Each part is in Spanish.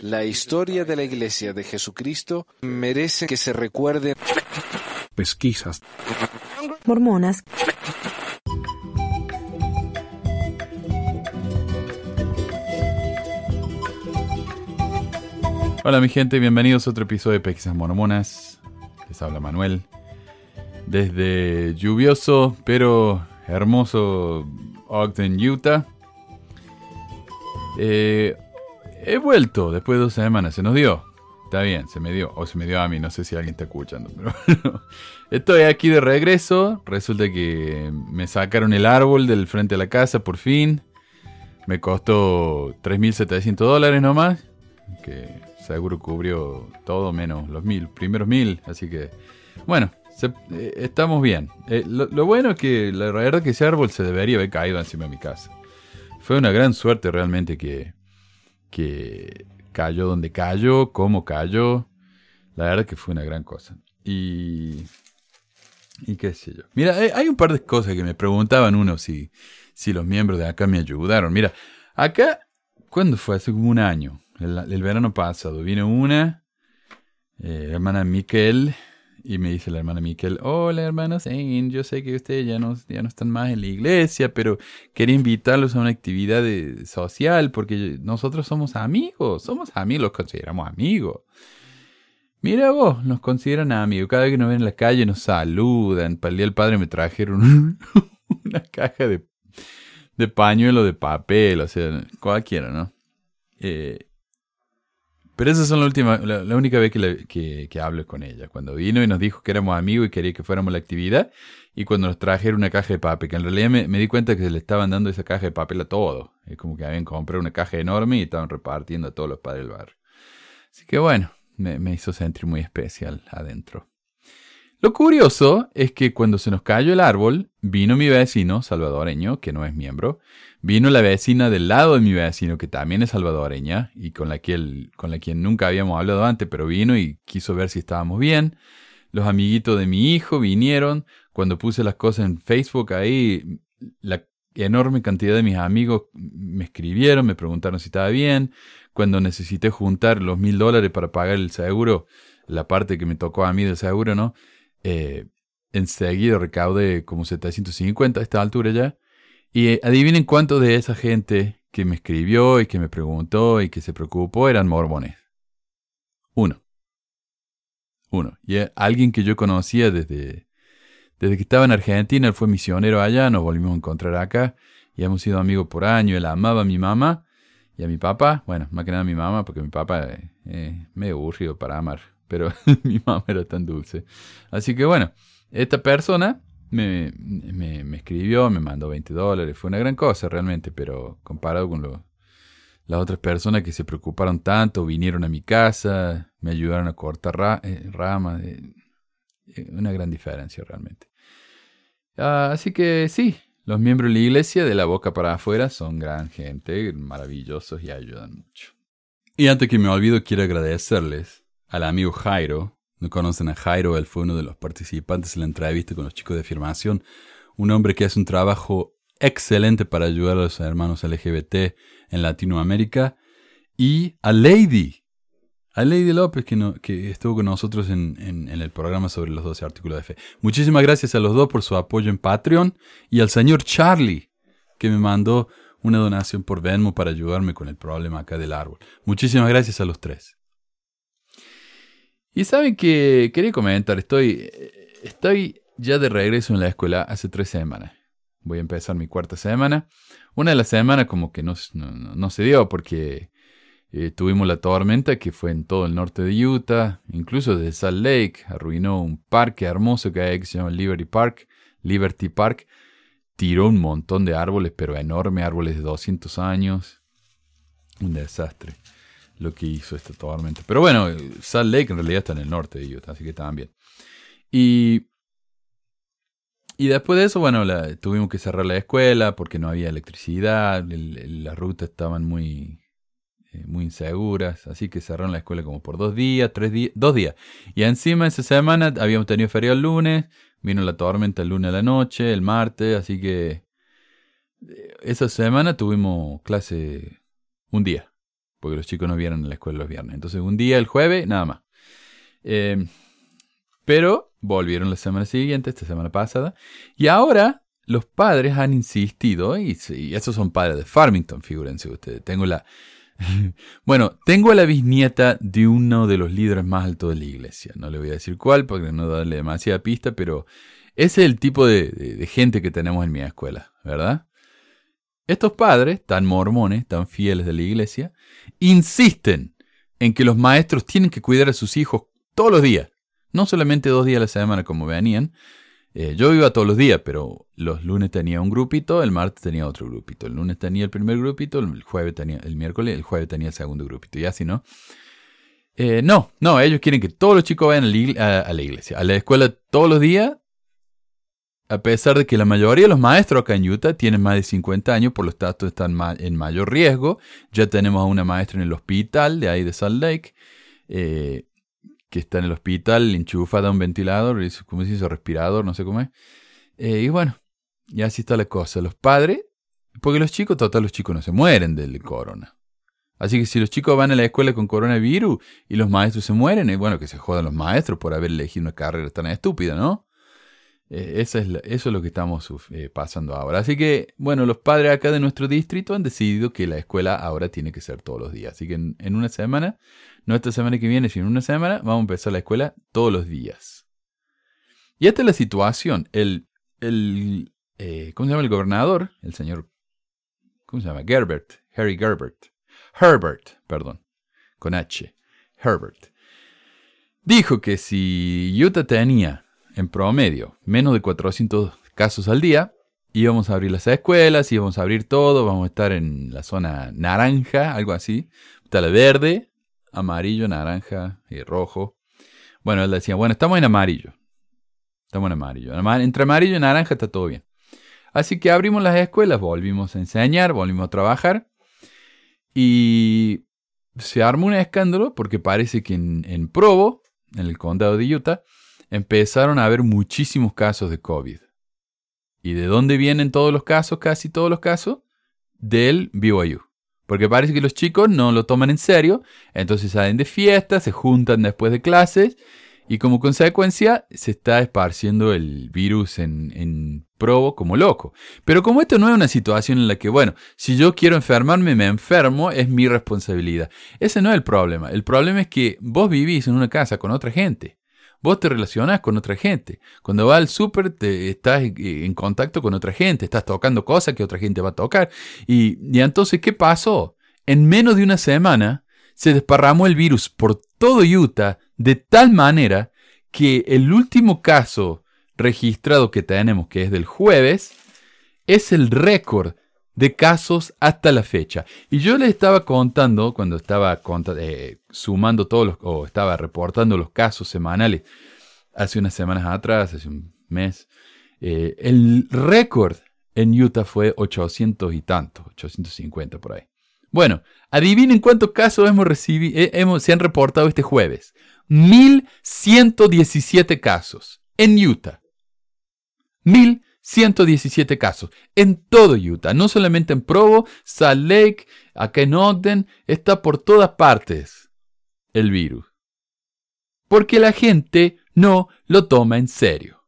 La historia de la Iglesia de Jesucristo merece que se recuerde. Pesquisas. Mormonas. Hola mi gente, bienvenidos a otro episodio de Pesquisas Mormonas. Les habla Manuel. Desde lluvioso pero hermoso Ogden, Utah. Eh, he vuelto después de dos semanas, se nos dio. Está bien, se me dio. O se me dio a mí, no sé si alguien está escuchando. Pero Estoy aquí de regreso. Resulta que me sacaron el árbol del frente de la casa por fin. Me costó 3.700 dólares nomás. Que seguro cubrió todo menos los mil, primeros mil. Así que, bueno, eh, estamos bien. Eh, lo, lo, bueno es que la verdad que ese árbol se debería haber caído encima de mi casa. Fue una gran suerte realmente que, que cayó donde cayó, cómo cayó. La verdad que fue una gran cosa. Y. Y qué sé yo. Mira, hay un par de cosas que me preguntaban uno si, si los miembros de acá me ayudaron. Mira, acá, ¿cuándo fue? Hace como un año. El, verano pasado. Vino una, eh, hermana Miquel, y me dice la hermana Miquel, hola hermana Zane, yo sé que ustedes ya no, ya no están más en la iglesia, pero quería invitarlos a una actividad social porque nosotros somos amigos, somos amigos, los consideramos amigos. Mira vos, nos consideran amigos, cada vez que nos ven en la calle nos saludan, para el día del padre me trajeron una caja de, de pañuelo de papel, o sea, cualquiera, ¿no? Eh, pero esa es la, última, la, única vez que, que, hablo con ella. Cuando vino y nos dijo que éramos amigos y quería que fuéramos a la actividad. Y cuando nos trajeron una caja de papel, que en realidad me, di cuenta que se le estaban dando esa caja de papel a todos. Es como que habían comprado una caja enorme y estaban repartiendo a todos los padres del barrio. Así que bueno, me, me hizo sentir muy especial adentro. Lo curioso es que cuando se nos cayó el árbol, vino mi vecino salvadoreño, que no es miembro, vino la vecina del lado de mi vecino, que también es salvadoreña, y con la, que con la quien nunca habíamos hablado antes, pero vino y quiso ver si estábamos bien. Los amiguitos de mi hijo vinieron. Cuando puse las cosas en Facebook ahí, la enorme cantidad de mis amigos me escribieron, me preguntaron si estaba bien. Cuando necesité juntar los mil dólares para pagar el seguro, la parte que me tocó a mí del seguro, ¿no? Eh, enseguida recaude como 750 a esta altura ya. Y eh, adivinen cuántos de esa gente que me escribió y que me preguntó y que se preocupó eran mormones. Uno. Uno. Y eh, alguien que yo conocía desde, desde que estaba en Argentina, él fue misionero allá, nos volvimos a encontrar acá y hemos sido amigos por años. Él amaba a mi mamá y a mi papá. Bueno, más que nada a mi mamá, porque mi papá es eh, aburrido para amar pero mi mamá era tan dulce. Así que bueno, esta persona me, me, escribió, me mandó 20 dólares, fue una gran cosa realmente, pero comparado con lo, las otras personas que se preocuparon tanto, vinieron a mi casa, me ayudaron a cortar eh, ramas, eh, eh, una gran diferencia realmente. Ah, así que sí, los miembros de la iglesia de la boca para afuera son gran gente, maravillosos y ayudan mucho. Y antes que me olvido, quiero agradecerles al amigo Jairo. No conocen a Jairo, él fue uno de los participantes en la entrevista con los chicos de afirmación. Un hombre que hace un trabajo excelente para ayudar a los hermanos LGBT en Latinoamérica. Y a Lady, a Lady López, que, que estuvo con nosotros en, en, el programa sobre los 12 artículos de fe. Muchísimas gracias a los dos por su apoyo en Patreon y al señor Charlie, que me mandó una donación por Venmo para ayudarme con el problema acá del árbol. Muchísimas gracias a los tres. Y saben que quería comentar, estoy, estoy ya de regreso en la escuela hace tres semanas. Voy a empezar mi cuarta semana. Una de las semanas como que no, no, se dio porque eh, tuvimos la tormenta que fue en todo el norte de Utah, incluso desde Salt Lake, arruinó un parque hermoso que hay que se llama Liberty Park, Liberty Park. Tiró un montón de árboles, pero enormes, árboles de 200 años. Un desastre lo que hizo esta tormenta. Pero bueno, Salt Lake en realidad está en el norte de Utah, así que estaban bien. Y, y después de eso, bueno, tuvimos que cerrar la escuela porque no había electricidad, las rutas estaban muy, eh, muy inseguras, así que cerraron la escuela como por dos días, tres días, dos días. Y encima esa semana habíamos tenido feriado el lunes, vino la tormenta el lunes a la noche, el martes, así que eh, esa semana tuvimos clase un día porque los chicos no vieron en la escuela los viernes. Entonces un día, el jueves, nada más. Eh, pero volvieron la semana siguiente, esta semana pasada, y ahora los padres han insistido, y, y esos son padres de Farmington, figúrense ustedes. Tengo la, bueno, tengo a la bisnieta de uno de los líderes más altos de la iglesia. No le voy a decir cuál porque no darle demasiada pista, pero ese es el tipo de, gente que tenemos en mi escuela, ¿verdad? Estos padres, tan mormones, tan fieles de la iglesia, insisten en que los maestros tienen que cuidar a sus hijos todos los días, no solamente dos días a la semana como venían, eh, yo iba todos los días, pero los lunes tenía un grupito, el martes tenía otro grupito. El lunes tenía el primer grupito, el jueves tenía el miércoles, el jueves tenía el segundo grupito. Y así, ¿no? Eh, no, no, ellos quieren que todos los chicos vayan a la, iglesia, a la escuela todos los días, a pesar de que la mayoría de los maestros acá en Utah tienen más de 50 años, por lo tanto están en mayor riesgo. Ya tenemos a una maestra en el hospital de ahí de Salt Lake. Eh, que está en el hospital, enchufada a un ventilador, ¿cómo se dice? Respirador, no sé cómo es. Eh, y bueno, y así está la cosa. Los padres, porque los chicos, total, los chicos no se mueren del corona. Así que si los chicos van a la escuela con coronavirus y los maestros se mueren, es bueno que se jodan los maestros por haber elegido una carrera tan estúpida, ¿no? Eh, eso, es eso es lo que estamos eh, pasando ahora. Así que, bueno, los padres acá de nuestro distrito han decidido que la escuela ahora tiene que ser todos los días. Así que en, una semana, no esta semana que viene, sino en una semana, vamos a empezar la escuela todos los días. Y esta es la situación. El, el eh, ¿cómo se llama el gobernador? El señor, ¿cómo se llama? Gerbert, Harry Gerbert. Herbert, perdón, con H. Herbert. Dijo que si Utah tenía en promedio, menos de 400 casos al día. Íbamos a abrir las escuelas, íbamos a abrir todo, vamos a estar en la zona naranja, algo así. Está la verde, amarillo, naranja y rojo. Bueno, él decía, bueno, estamos en amarillo. Estamos en amarillo. Entre amarillo y naranja está todo bien. Así que abrimos las escuelas, volvimos a enseñar, volvimos a trabajar. Y se armó un escándalo porque parece que en, en Provo, en el condado de Utah, empezaron a haber muchísimos casos de COVID. ¿Y de dónde vienen todos los casos, casi todos los casos? Del BYU. Porque parece que los chicos no lo toman en serio, entonces salen de fiesta, se juntan después de clases y como consecuencia se está esparciendo el virus en, en Provo como loco. Pero como esto no es una situación en la que, bueno, si yo quiero enfermarme, me enfermo, es mi responsabilidad. Ese no es el problema. El problema es que vos vivís en una casa con otra gente. Vos te relacionás con otra gente. Cuando vas al súper, estás en contacto con otra gente, estás tocando cosas que otra gente va a tocar. Y, y entonces, ¿qué pasó? En menos de una semana se desparramó el virus por todo Utah de tal manera que el último caso registrado que tenemos, que es del jueves, es el récord de casos hasta la fecha. Y yo les estaba contando, cuando estaba eh, sumando todos los, o estaba reportando los casos semanales, hace unas semanas atrás, hace un mes, eh, el récord en Utah fue 800 y tanto, 850 por ahí. Bueno, adivinen cuántos casos hemos recibido, eh, hemos, se han reportado este jueves. 1117 casos en Utah. 1117 117 casos en todo Utah, no solamente en Provo, Salt Lake, acá en Ogden, está por todas partes el virus. Porque la gente no lo toma en serio.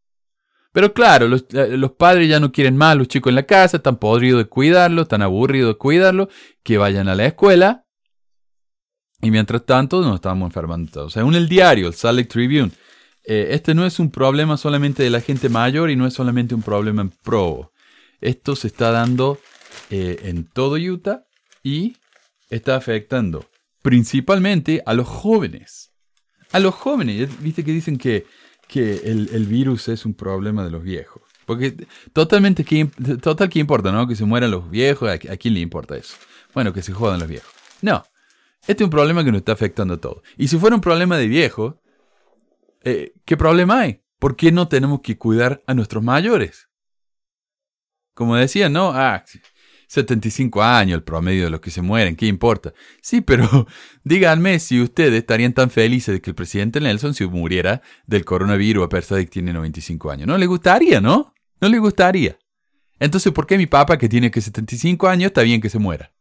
Pero claro, los, eh, padres ya no quieren más a los chicos en la casa, están podridos de cuidarlo, están aburridos de cuidarlo, que vayan a la escuela. Y mientras tanto nos estamos enfermando todos. Según el diario, el Salt Lake Tribune, eh, este no es un problema solamente de la gente mayor y no es solamente un problema en Provo. Esto se está dando eh, en todo Utah y está afectando principalmente a los jóvenes. A los jóvenes, viste que dicen que, que el, virus es un problema de los viejos. Porque totalmente, total que importa, ¿no? Que se mueran los viejos, ¿a, quién le importa eso? Bueno, que se jodan los viejos. No, este es un problema que nos está afectando a todos. Y si fuera un problema de viejos, eh, ¿qué problema hay? ¿Por qué no tenemos que cuidar a nuestros mayores? Como decía, ¿no? Ah, 75 años el promedio de los que se mueren, ¿qué importa? Sí, pero díganme si ustedes estarían tan felices de que el presidente Nelson se muriera del coronavirus a pesar de que tiene 95 años. No le gustaría, ¿no? No le gustaría. Entonces, ¿por qué mi papá que tiene que 75 años está bien que se muera?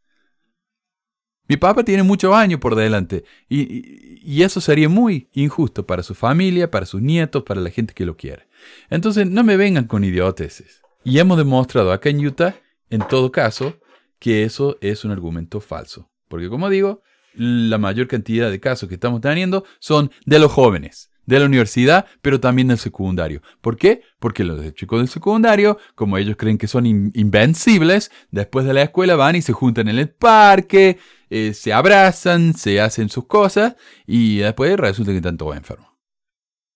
Mi papá tiene muchos años por delante y, eso sería muy injusto para su familia, para sus nietos, para la gente que lo quiere. Entonces, no me vengan con idioteces. Y hemos demostrado acá en Utah, en todo caso, que eso es un argumento falso. Porque como digo, la mayor cantidad de casos que estamos teniendo son de los jóvenes de la universidad, pero también del secundario. ¿Por qué? Porque los chicos del secundario, como ellos creen que son invencibles, después de la escuela van y se juntan en el parque, eh, se abrazan, se hacen sus cosas y después resulta que están todos enfermos.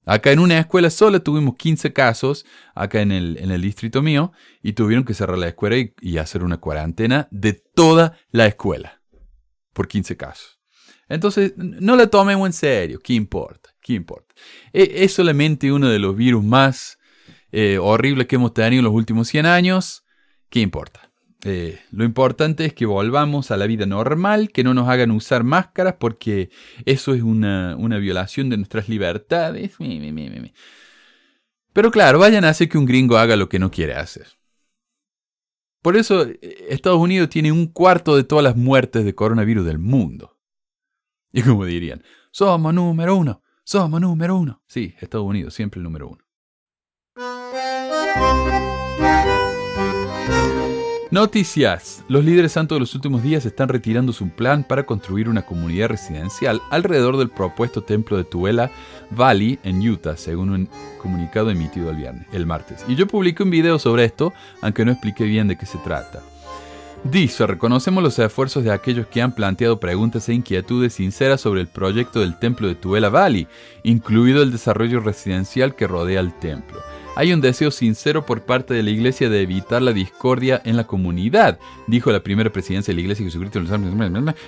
Acá en una escuela sola tuvimos 15 casos, acá en el, distrito mío, y tuvieron que cerrar la escuela y, y hacer una cuarentena de toda la escuela, por 15 casos. Entonces, no la tomemos en serio, ¿qué importa? ¿Qué importa? E, es solamente uno de los virus más eh, horribles que hemos tenido en los últimos 100 años. ¿Qué importa? Eh, lo importante es que volvamos a la vida normal, que no nos hagan usar máscaras porque eso es una, violación de nuestras libertades. Pero claro, vayan a hacer que un gringo haga lo que no quiere hacer. Por eso eh, Estados Unidos tiene un cuarto de todas las muertes de coronavirus del mundo. Y como dirían, somos número uno. Somos número uno. Sí, Estados Unidos, siempre el número uno. Noticias. Los líderes santos de los últimos días están retirando su plan para construir una comunidad residencial alrededor del propuesto templo de Tuela Valley en Utah, según un comunicado emitido el viernes, el martes. Y yo publiqué un video sobre esto, aunque no expliqué bien de qué se trata. Dice, reconocemos los esfuerzos de aquellos que han planteado preguntas e inquietudes sinceras sobre el proyecto del templo de Tuela Valley, incluido el desarrollo residencial que rodea el templo. Hay un deseo sincero por parte de la Iglesia de evitar la discordia en la comunidad, dijo la primera presidencia de la Iglesia de Jesucristo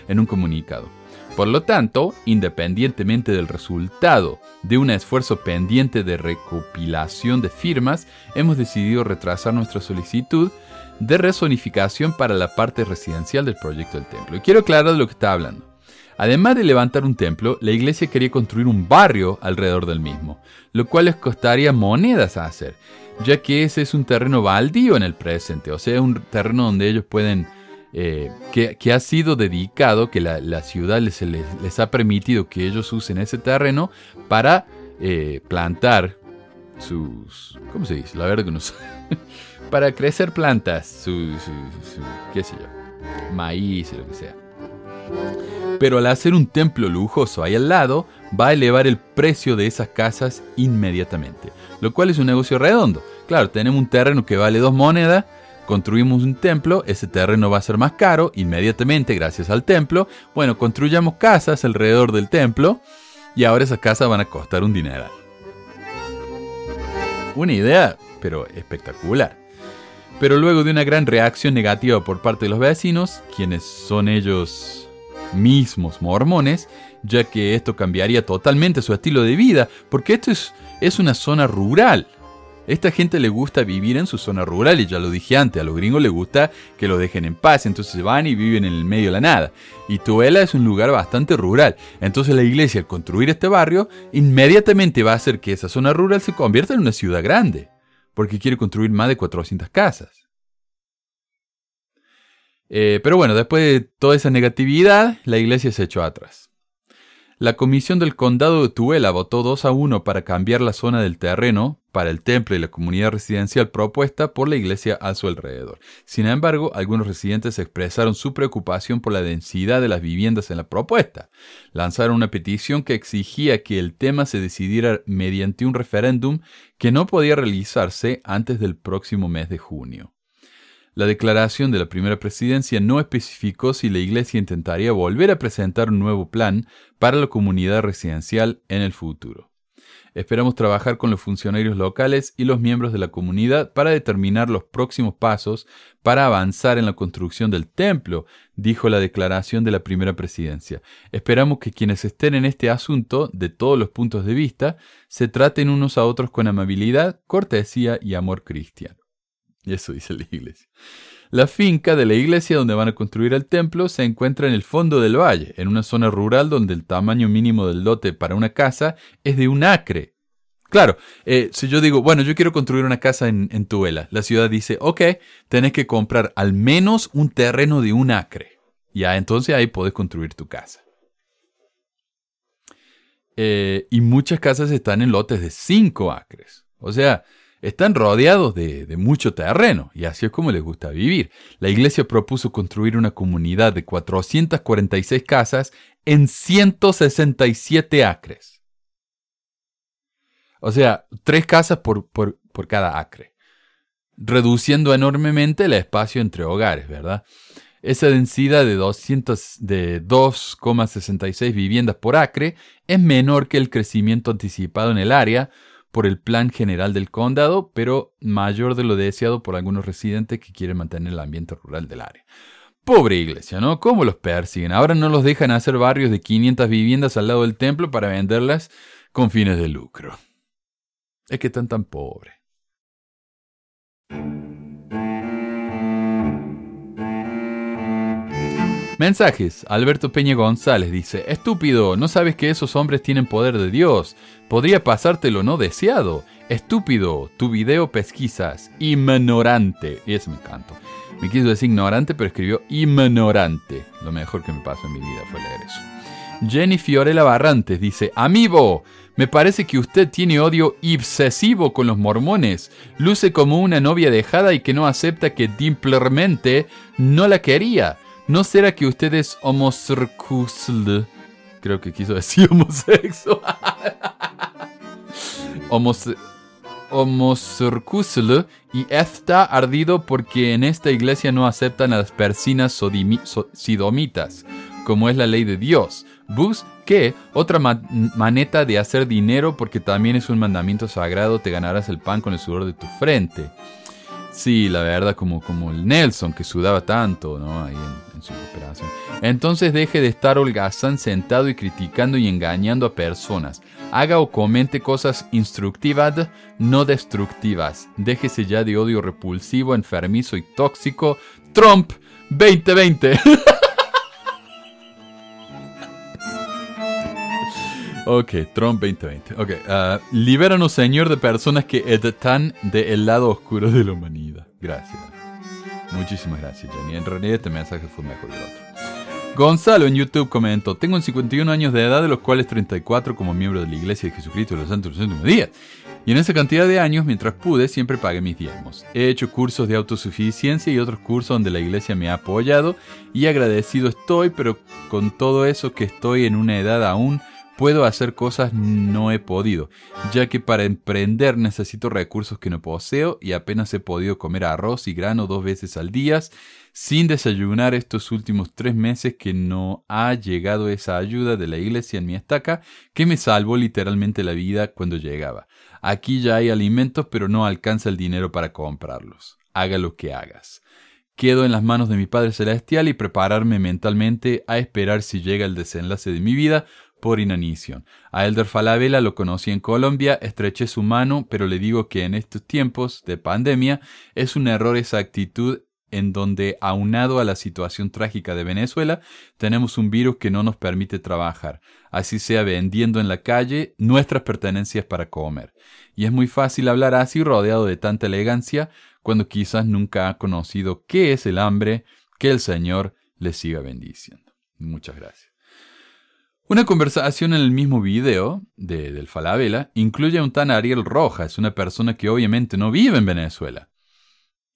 en un comunicado. Por lo tanto, independientemente del resultado de un esfuerzo pendiente de recopilación de firmas, hemos decidido retrasar nuestra solicitud de resonificación para la parte residencial del proyecto del templo. Y quiero aclarar de lo que está hablando. Además de levantar un templo, la iglesia quería construir un barrio alrededor del mismo, lo cual les costaría monedas a hacer, ya que ese es un terreno baldío en el presente, o sea, un terreno donde ellos pueden, eh, que, ha sido dedicado, que la, ciudad les, ha permitido que ellos usen ese terreno para eh, plantar sus, ¿cómo se dice? La verdad que no. para crecer plantas, su, qué sé yo, maíz, lo que sea. Pero al hacer un templo lujoso ahí al lado, va a elevar el precio de esas casas inmediatamente, lo cual es un negocio redondo. Claro, tenemos un terreno que vale dos monedas, construimos un templo, ese terreno va a ser más caro inmediatamente gracias al templo. Bueno, construyamos casas alrededor del templo y ahora esas casas van a costar un dineral. Una idea, pero espectacular. Pero luego de una gran reacción negativa por parte de los vecinos, quienes son ellos mismos mormones, ya que esto cambiaría totalmente su estilo de vida, porque esto es, es una zona rural. Esta gente le gusta vivir en su zona rural y ya lo dije antes, a los gringos les gusta que lo dejen en paz, entonces van y viven en el medio de la nada. Y Tuela es un lugar bastante rural, entonces la iglesia al construir este barrio inmediatamente va a hacer que esa zona rural se convierta en una ciudad grande porque quiere construir más de 400 casas. Eh, pero bueno, después de toda esa negatividad, la iglesia se echó atrás. La comisión del condado de Tuela votó 2 a 1 para cambiar la zona del terreno para el templo y la comunidad residencial propuesta por la iglesia a su alrededor. Sin embargo, algunos residentes expresaron su preocupación por la densidad de las viviendas en la propuesta. Lanzaron una petición que exigía que el tema se decidiera mediante un referéndum que no podía realizarse antes del próximo mes de junio. La declaración de la primera presidencia no especificó si la Iglesia intentaría volver a presentar un nuevo plan para la comunidad residencial en el futuro. Esperamos trabajar con los funcionarios locales y los miembros de la comunidad para determinar los próximos pasos para avanzar en la construcción del templo, dijo la declaración de la primera presidencia. Esperamos que quienes estén en este asunto, de todos los puntos de vista, se traten unos a otros con amabilidad, cortesía y amor cristiano. Y eso dice la iglesia. La finca de la iglesia donde van a construir el templo se encuentra en el fondo del valle, en una zona rural donde el tamaño mínimo del lote para una casa es de un acre. Claro, eh, si yo digo, bueno, yo quiero construir una casa en, en Tuela, la ciudad dice, ok, tenés que comprar al menos un terreno de un acre. Y entonces ahí podés construir tu casa. Eh, y muchas casas están en lotes de 5 acres. O sea, están rodeados de, mucho terreno y así es como les gusta vivir. La iglesia propuso construir una comunidad de 446 casas en 167 acres. O sea, tres casas por, por, cada acre, reduciendo enormemente el espacio entre hogares, ¿verdad? Esa densidad de, 200, de 2,66 viviendas por acre es menor que el crecimiento anticipado en el área por el plan general del condado, pero mayor de lo deseado por algunos residentes que quieren mantener el ambiente rural del área. Pobre iglesia, ¿no? ¿Cómo los persiguen? Ahora no los dejan hacer barrios de 500 viviendas al lado del templo para venderlas con fines de lucro. Es que están tan pobres. Mensajes. Alberto Peña González dice, estúpido, no sabes que esos hombres tienen poder de Dios. Podría pasártelo no deseado. Estúpido, tu video pesquisas. Ignorante. Y ese me encantó. Me quiso decir ignorante, pero escribió ignorante. Lo mejor que me pasó en mi vida fue leer eso. Jenny Fiorella Barrantes dice, Amigo, me parece que usted tiene odio obsesivo con los mormones. Luce como una novia dejada y que no acepta que simplemente no la quería. ¿No será que usted es homosexual? Creo que quiso decir homosexual. homosexual y está ardido porque en esta iglesia no aceptan a las persinas sidomitas, como es la ley de Dios. Bus, que otra maneta de hacer dinero porque también es un mandamiento sagrado, te ganarás el pan con el sudor de tu frente. Sí, la verdad, como, como el Nelson que sudaba tanto, ¿no? Ahí en, su operación. Entonces deje de estar holgazán sentado y criticando y engañando a personas. Haga o comente cosas instructivas, no destructivas. Déjese ya de odio repulsivo, enfermizo y tóxico. Trump 2020. Ok, Trump 2020. Ok, uh, libéranos, Señor, de personas que están del lado oscuro de la humanidad. Gracias. Muchísimas gracias, Jenny. En realidad este mensaje fue mejor que el otro. Gonzalo en YouTube comentó, tengo 51 años de edad, de los cuales 34 como miembro de la Iglesia de Jesucristo de los Santos de los Últimos Días. Y en esa cantidad de años, mientras pude, siempre pagué mis diezmos. He hecho cursos de autosuficiencia y otros cursos donde la iglesia me ha apoyado y agradecido estoy, pero con todo eso que estoy en una edad aún puedo hacer cosas no he podido, ya que para emprender necesito recursos que no poseo y apenas he podido comer arroz y grano dos veces al día, sin desayunar estos últimos tres meses que no ha llegado esa ayuda de la iglesia en mi estaca que me salvó literalmente la vida cuando llegaba. Aquí ya hay alimentos pero no alcanza el dinero para comprarlos. Haga lo que hagas. Quedo en las manos de mi Padre Celestial y prepararme mentalmente a esperar si llega el desenlace de mi vida por inanición. A Elder Falabella lo conocí en Colombia, estreché su mano, pero le digo que en estos tiempos de pandemia es un error esa actitud en donde, aunado a la situación trágica de Venezuela, tenemos un virus que no nos permite trabajar, así sea vendiendo en la calle nuestras pertenencias para comer. Y es muy fácil hablar así rodeado de tanta elegancia cuando quizás nunca ha conocido qué es el hambre, que el Señor le siga bendiciendo. Muchas gracias. Una conversación en el mismo video de, del Falabella incluye a un tan Ariel Rojas, una persona que obviamente no vive en Venezuela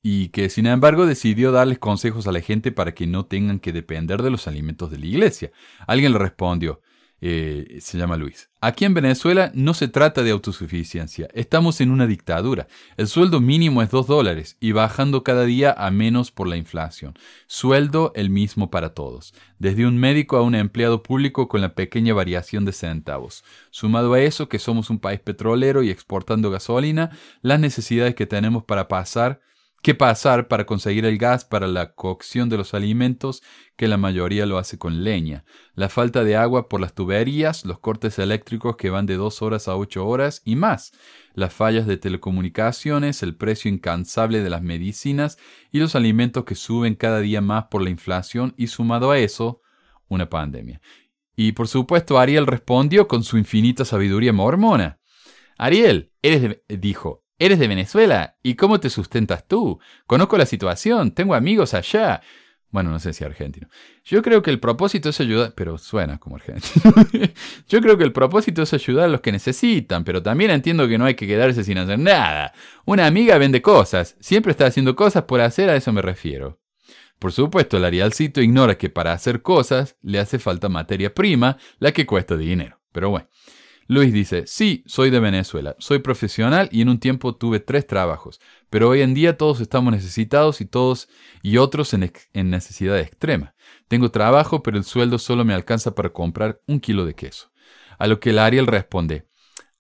y que sin embargo decidió darles consejos a la gente para que no tengan que depender de los alimentos de la iglesia. Alguien le respondió, eh, se llama Luis. Aquí en Venezuela no se trata de autosuficiencia, estamos en una dictadura. El sueldo mínimo es 2 dólares y bajando cada día a menos por la inflación. Sueldo el mismo para todos, desde un médico a un empleado público con la pequeña variación de centavos. Sumado a eso que somos un país petrolero y exportando gasolina, las necesidades que tenemos para pasar que pasar para conseguir el gas para la cocción de los alimentos, que la mayoría lo hace con leña, la falta de agua por las tuberías, los cortes eléctricos que van de dos horas a ocho horas y más, las fallas de telecomunicaciones, el precio incansable de las medicinas y los alimentos que suben cada día más por la inflación y sumado a eso, una pandemia. Y por supuesto Ariel respondió con su infinita sabiduría mormona. Ariel, eres dijo, Eres de Venezuela. ¿Y cómo te sustentas tú? Conozco la situación. Tengo amigos allá. Bueno, no sé si argentino. Yo creo que el propósito es ayudar, pero suena como argentino. Yo creo que el propósito es ayudar a los que necesitan, pero también entiendo que no hay que quedarse sin hacer nada. Una amiga vende cosas, siempre está haciendo cosas por hacer, a eso me refiero. Por supuesto, el Arialcito ignora que para hacer cosas le hace falta materia prima, la que cuesta dinero. Pero bueno. Luis dice, sí, soy de Venezuela, soy profesional y en un tiempo tuve tres trabajos, pero hoy en día todos estamos necesitados y todos y otros en, necesidad extrema. Tengo trabajo, pero el sueldo solo me alcanza para comprar un kilo de queso. A lo que el Ariel responde,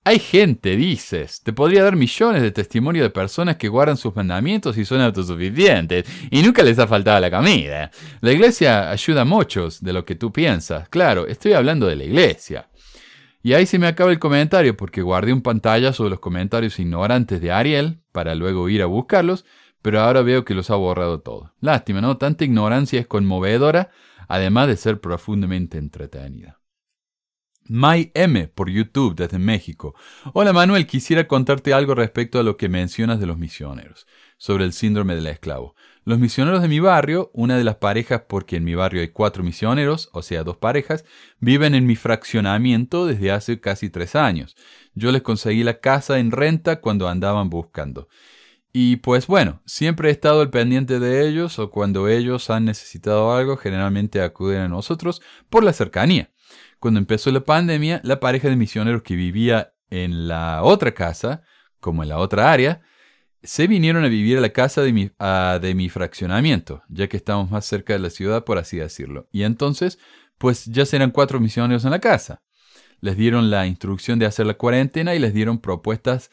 hay gente, dices, te podría dar millones de testimonios de personas que guardan sus mandamientos y son autosuficientes y nunca les ha faltado la comida. La iglesia ayuda a muchos de lo que tú piensas. Claro, estoy hablando de la iglesia. Y ahí se me acaba el comentario porque guardé un pantalla sobre los comentarios ignorantes de Ariel para luego ir a buscarlos, pero ahora veo que los ha borrado todo. Lástima, ¿no? Tanta ignorancia es conmovedora, además de ser profundamente entretenida. My M por YouTube desde México. Hola Manuel, quisiera contarte algo respecto a lo que mencionas de los misioneros, sobre el síndrome del esclavo. Los misioneros de mi barrio, una de las parejas, porque en mi barrio hay cuatro misioneros, o sea, dos parejas, viven en mi fraccionamiento desde hace casi tres años. Yo les conseguí la casa en renta cuando andaban buscando. Y pues bueno, siempre he estado al pendiente de ellos o cuando ellos han necesitado algo, generalmente acuden a nosotros por la cercanía. Cuando empezó la pandemia, la pareja de misioneros que vivía en la otra casa, como en la otra área, se vinieron a vivir a la casa de mi, de mi fraccionamiento, ya que estamos más cerca de la ciudad, por así decirlo. Y entonces, pues ya serán cuatro misioneros en la casa. Les dieron la instrucción de hacer la cuarentena y les dieron propuestas,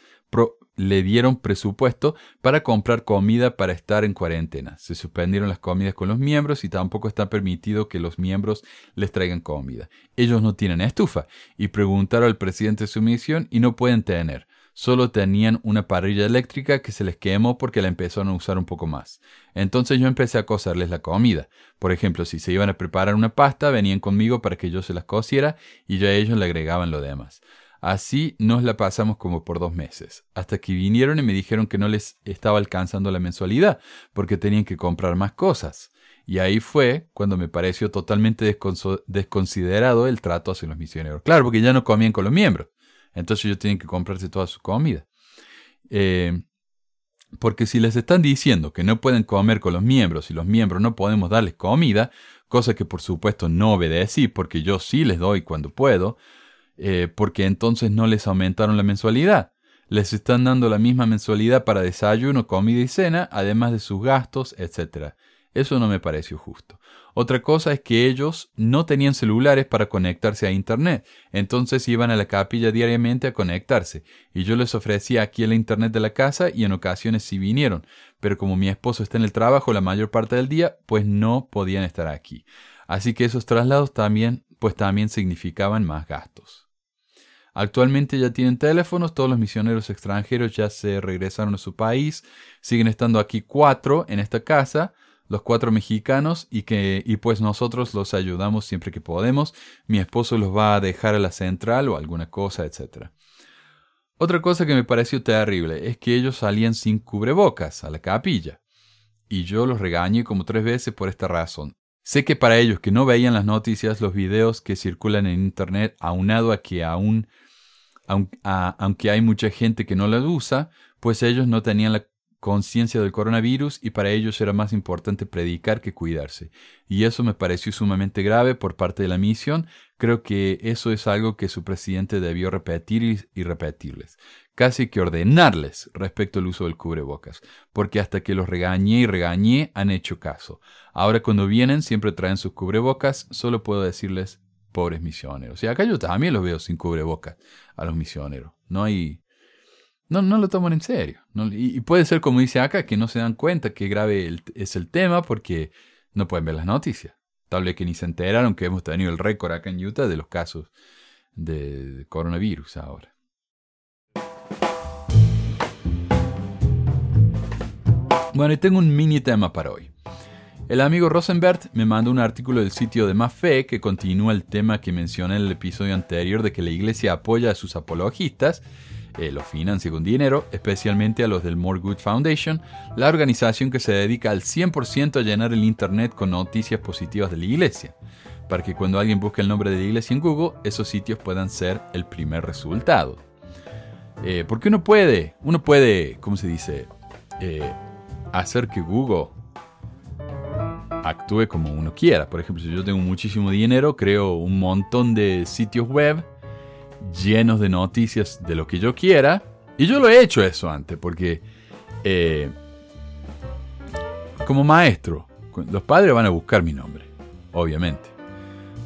le dieron presupuesto para comprar comida para estar en cuarentena. Se suspendieron las comidas con los miembros y tampoco está permitido que los miembros les traigan comida. Ellos no tienen estufa y preguntaron al presidente de su misión y no pueden tener solo tenían una parrilla eléctrica que se les quemó porque la empezaron a usar un poco más. Entonces yo empecé a cocerles la comida. Por ejemplo, si se iban a preparar una pasta, venían conmigo para que yo se las cociera y ya ellos le agregaban lo demás. Así nos la pasamos como por dos meses, hasta que vinieron y me dijeron que no les estaba alcanzando la mensualidad, porque tenían que comprar más cosas. Y ahí fue cuando me pareció totalmente desconsiderado el trato hacia los misioneros. Claro, porque ya no comían con los miembros. Entonces ellos tienen que comprarse toda su comida. Eh, porque si les están diciendo que no pueden comer con los miembros y los miembros no podemos darles comida, cosa que por supuesto no obedecí porque yo sí les doy cuando puedo, eh, porque entonces no les aumentaron la mensualidad. Les están dando la misma mensualidad para desayuno, comida y cena, además de sus gastos, etc. Eso no me pareció justo. Otra cosa es que ellos no tenían celulares para conectarse a Internet, entonces iban a la capilla diariamente a conectarse, y yo les ofrecía aquí el Internet de la casa y en ocasiones sí vinieron, pero como mi esposo está en el trabajo la mayor parte del día, pues no podían estar aquí. Así que esos traslados también, pues también significaban más gastos. Actualmente ya tienen teléfonos, todos los misioneros extranjeros ya se regresaron a su país, siguen estando aquí cuatro en esta casa, los cuatro mexicanos y que y pues nosotros los ayudamos siempre que podemos. Mi esposo los va a dejar a la central o alguna cosa, etc. Otra cosa que me pareció terrible es que ellos salían sin cubrebocas a la capilla. Y yo los regañé como tres veces por esta razón. Sé que para ellos que no veían las noticias, los videos que circulan en Internet, aunado a que aún, aunque hay mucha gente que no las usa, pues ellos no tenían la conciencia del coronavirus y para ellos era más importante predicar que cuidarse. Y eso me pareció sumamente grave por parte de la misión. Creo que eso es algo que su presidente debió repetir y repetirles. Casi que ordenarles respecto al uso del cubrebocas. Porque hasta que los regañé y regañé han hecho caso. Ahora cuando vienen siempre traen sus cubrebocas. Solo puedo decirles pobres misioneros. Y acá yo también los veo sin cubrebocas a los misioneros. No hay no, no lo toman en serio. y, puede ser como dice acá, que no se dan cuenta que grave es el tema porque no pueden ver las noticias. Tal vez que ni se enteraron que hemos tenido el récord acá en Utah de los casos de coronavirus ahora. Bueno, y tengo un mini tema para hoy. El amigo Rosenberg me mandó un artículo del sitio de Más Fe que continúa el tema que mencioné en el episodio anterior de que la iglesia apoya a sus apologistas eh, los financia con dinero, especialmente a los del More Good Foundation, la organización que se dedica al 100% a llenar el Internet con noticias positivas de la iglesia, para que cuando alguien busque el nombre de la iglesia en Google, esos sitios puedan ser el primer resultado. Eh, porque uno puede, uno puede, ¿cómo se dice? Eh, hacer que Google actúe como uno quiera. Por ejemplo, si yo tengo muchísimo dinero, creo un montón de sitios web llenos de noticias de lo que yo quiera. Y yo lo he hecho eso antes, porque eh, como maestro, los padres van a buscar mi nombre, obviamente.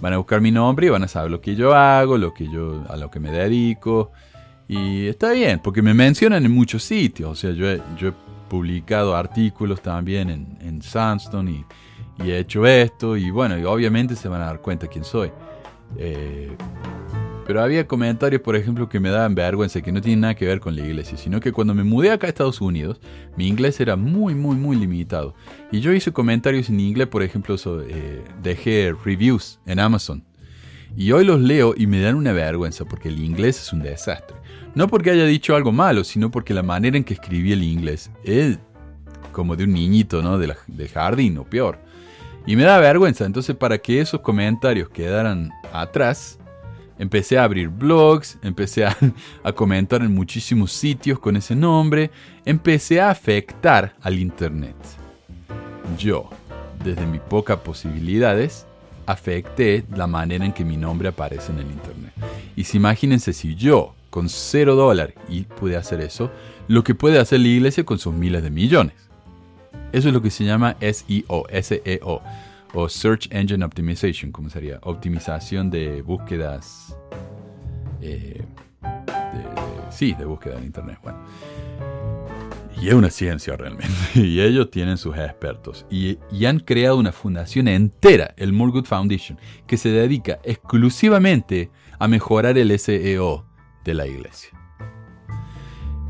Van a buscar mi nombre y van a saber lo que yo hago, lo que yo, a lo que me dedico. Y está bien, porque me mencionan en muchos sitios. O sea, yo he, yo he publicado artículos también en, en Sandstone y, he hecho esto. Y bueno, y obviamente se van a dar cuenta quién soy. Eh, pero había comentarios, por ejemplo, que me daban vergüenza, que no tienen nada que ver con la iglesia, sino que cuando me mudé acá a Estados Unidos, mi inglés era muy, muy, muy limitado. Y yo hice comentarios en inglés, por ejemplo, eh, dejé reviews en Amazon. Y hoy los leo y me dan una vergüenza, porque el inglés es un desastre. No porque haya dicho algo malo, sino porque la manera en que escribí el inglés es como de un niñito, ¿no? De, de jardín o peor. Y me da vergüenza. Entonces, para que esos comentarios quedaran atrás, Empecé a abrir blogs, empecé a, comentar en muchísimos sitios con ese nombre, empecé a afectar al Internet. Yo, desde mis pocas posibilidades, afecté la manera en que mi nombre aparece en el Internet. Y si imagínense si yo, con cero dólares, y pude hacer eso, lo que puede hacer la iglesia con sus miles de millones. Eso es lo que se llama SEO, SEO o Search Engine Optimization, como sería? Optimización de búsquedas. Eh, sí, de búsqueda en Internet. Bueno. Y es una ciencia realmente. Y ellos tienen sus expertos. Y, y han creado una fundación entera, el Good Foundation, que se dedica exclusivamente a mejorar el SEO de la iglesia.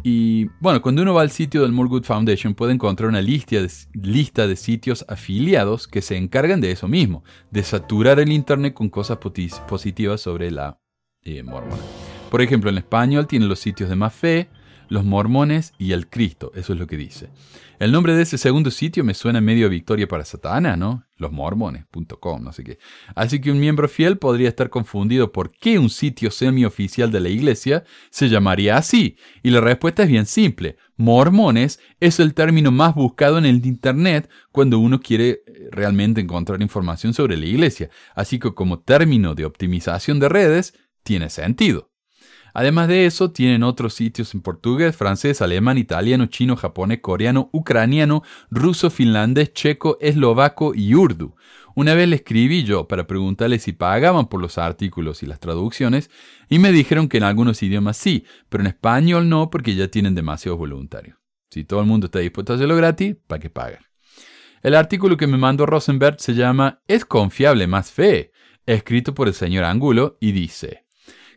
Y bueno, cuando uno va al sitio del More Good Foundation puede encontrar una lista de, lista de sitios afiliados que se encargan de eso mismo, de saturar el Internet con cosas positivas sobre la eh, mormona. Por ejemplo, en español tiene los sitios de Más Fe, los mormones y el Cristo, eso es lo que dice. El nombre de ese segundo sitio me suena medio victoria para Satana, ¿no? Losmormones.com, no sé qué. Así que un miembro fiel podría estar confundido por qué un sitio semi-oficial de la iglesia se llamaría así. Y la respuesta es bien simple. Mormones es el término más buscado en el Internet cuando uno quiere eh, realmente encontrar información sobre la iglesia. Así que como término de optimización de redes, tiene sentido. Además de eso, tienen otros sitios en portugués, francés, alemán, italiano, chino, japonés, coreano, ucraniano, ruso, finlandés, checo, eslovaco y urdu. Una vez le escribí yo para preguntarle si pagaban por los artículos y las traducciones y me dijeron que en algunos idiomas sí, pero en español no porque ya tienen demasiados voluntarios. Si todo el mundo está dispuesto a hacerlo gratis, ¿para qué pagar? El artículo que me mandó Rosenberg se llama ¿Es confiable más fe? escrito por el señor Angulo y dice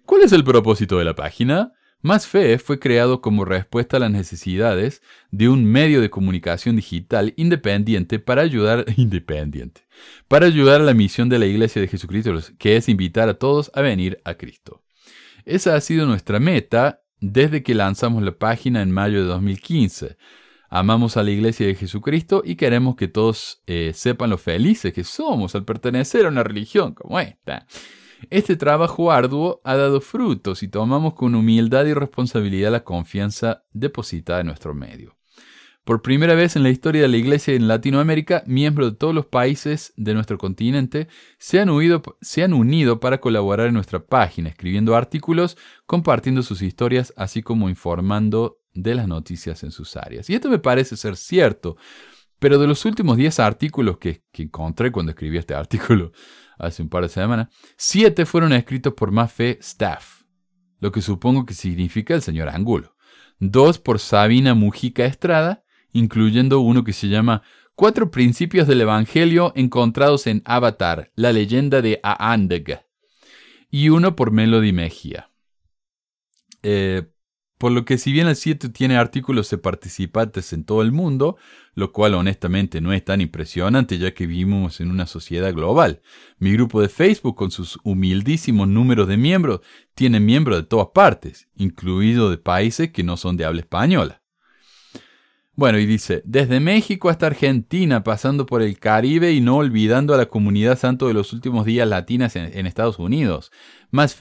¿Cuál es el propósito de la página? Más Fe fue creado como respuesta a las necesidades de un medio de comunicación digital independiente para ayudar independiente, para ayudar a la misión de la Iglesia de Jesucristo, que es invitar a todos a venir a Cristo. Esa ha sido nuestra meta desde que lanzamos la página en mayo de 2015. Amamos a la Iglesia de Jesucristo y queremos que todos eh, sepan lo felices que somos al pertenecer a una religión como esta. Este trabajo arduo ha dado frutos y tomamos con humildad y responsabilidad la confianza depositada en nuestro medio. Por primera vez en la historia de la Iglesia en Latinoamérica, miembros de todos los países de nuestro continente se han, unido para colaborar en nuestra página, escribiendo artículos, compartiendo sus historias, así como informando de las noticias en sus áreas. Y esto me parece ser cierto, pero de los últimos 10 artículos que encontré cuando escribí este artículo, hace un par de semanas, siete fueron escritos por Mafe Staff, lo que supongo que significa el señor Angulo. Dos por Sabina Mujica Estrada, incluyendo uno que se llama Cuatro principios del Evangelio encontrados en Avatar, la leyenda de Aandeg, y uno por Melody Mejía. Eh, Por lo que si bien el sitio tiene artículos de participantes en todo el mundo, lo cual honestamente no es tan impresionante ya que vivimos en una sociedad global. Mi grupo de Facebook con sus humildísimos números de miembros tiene miembros de todas partes, incluido de países que no son de habla española. Bueno, y dice, desde México hasta Argentina, pasando por el Caribe y no olvidando a la comunidad santo de los últimos días latinas en, Estados Unidos. Más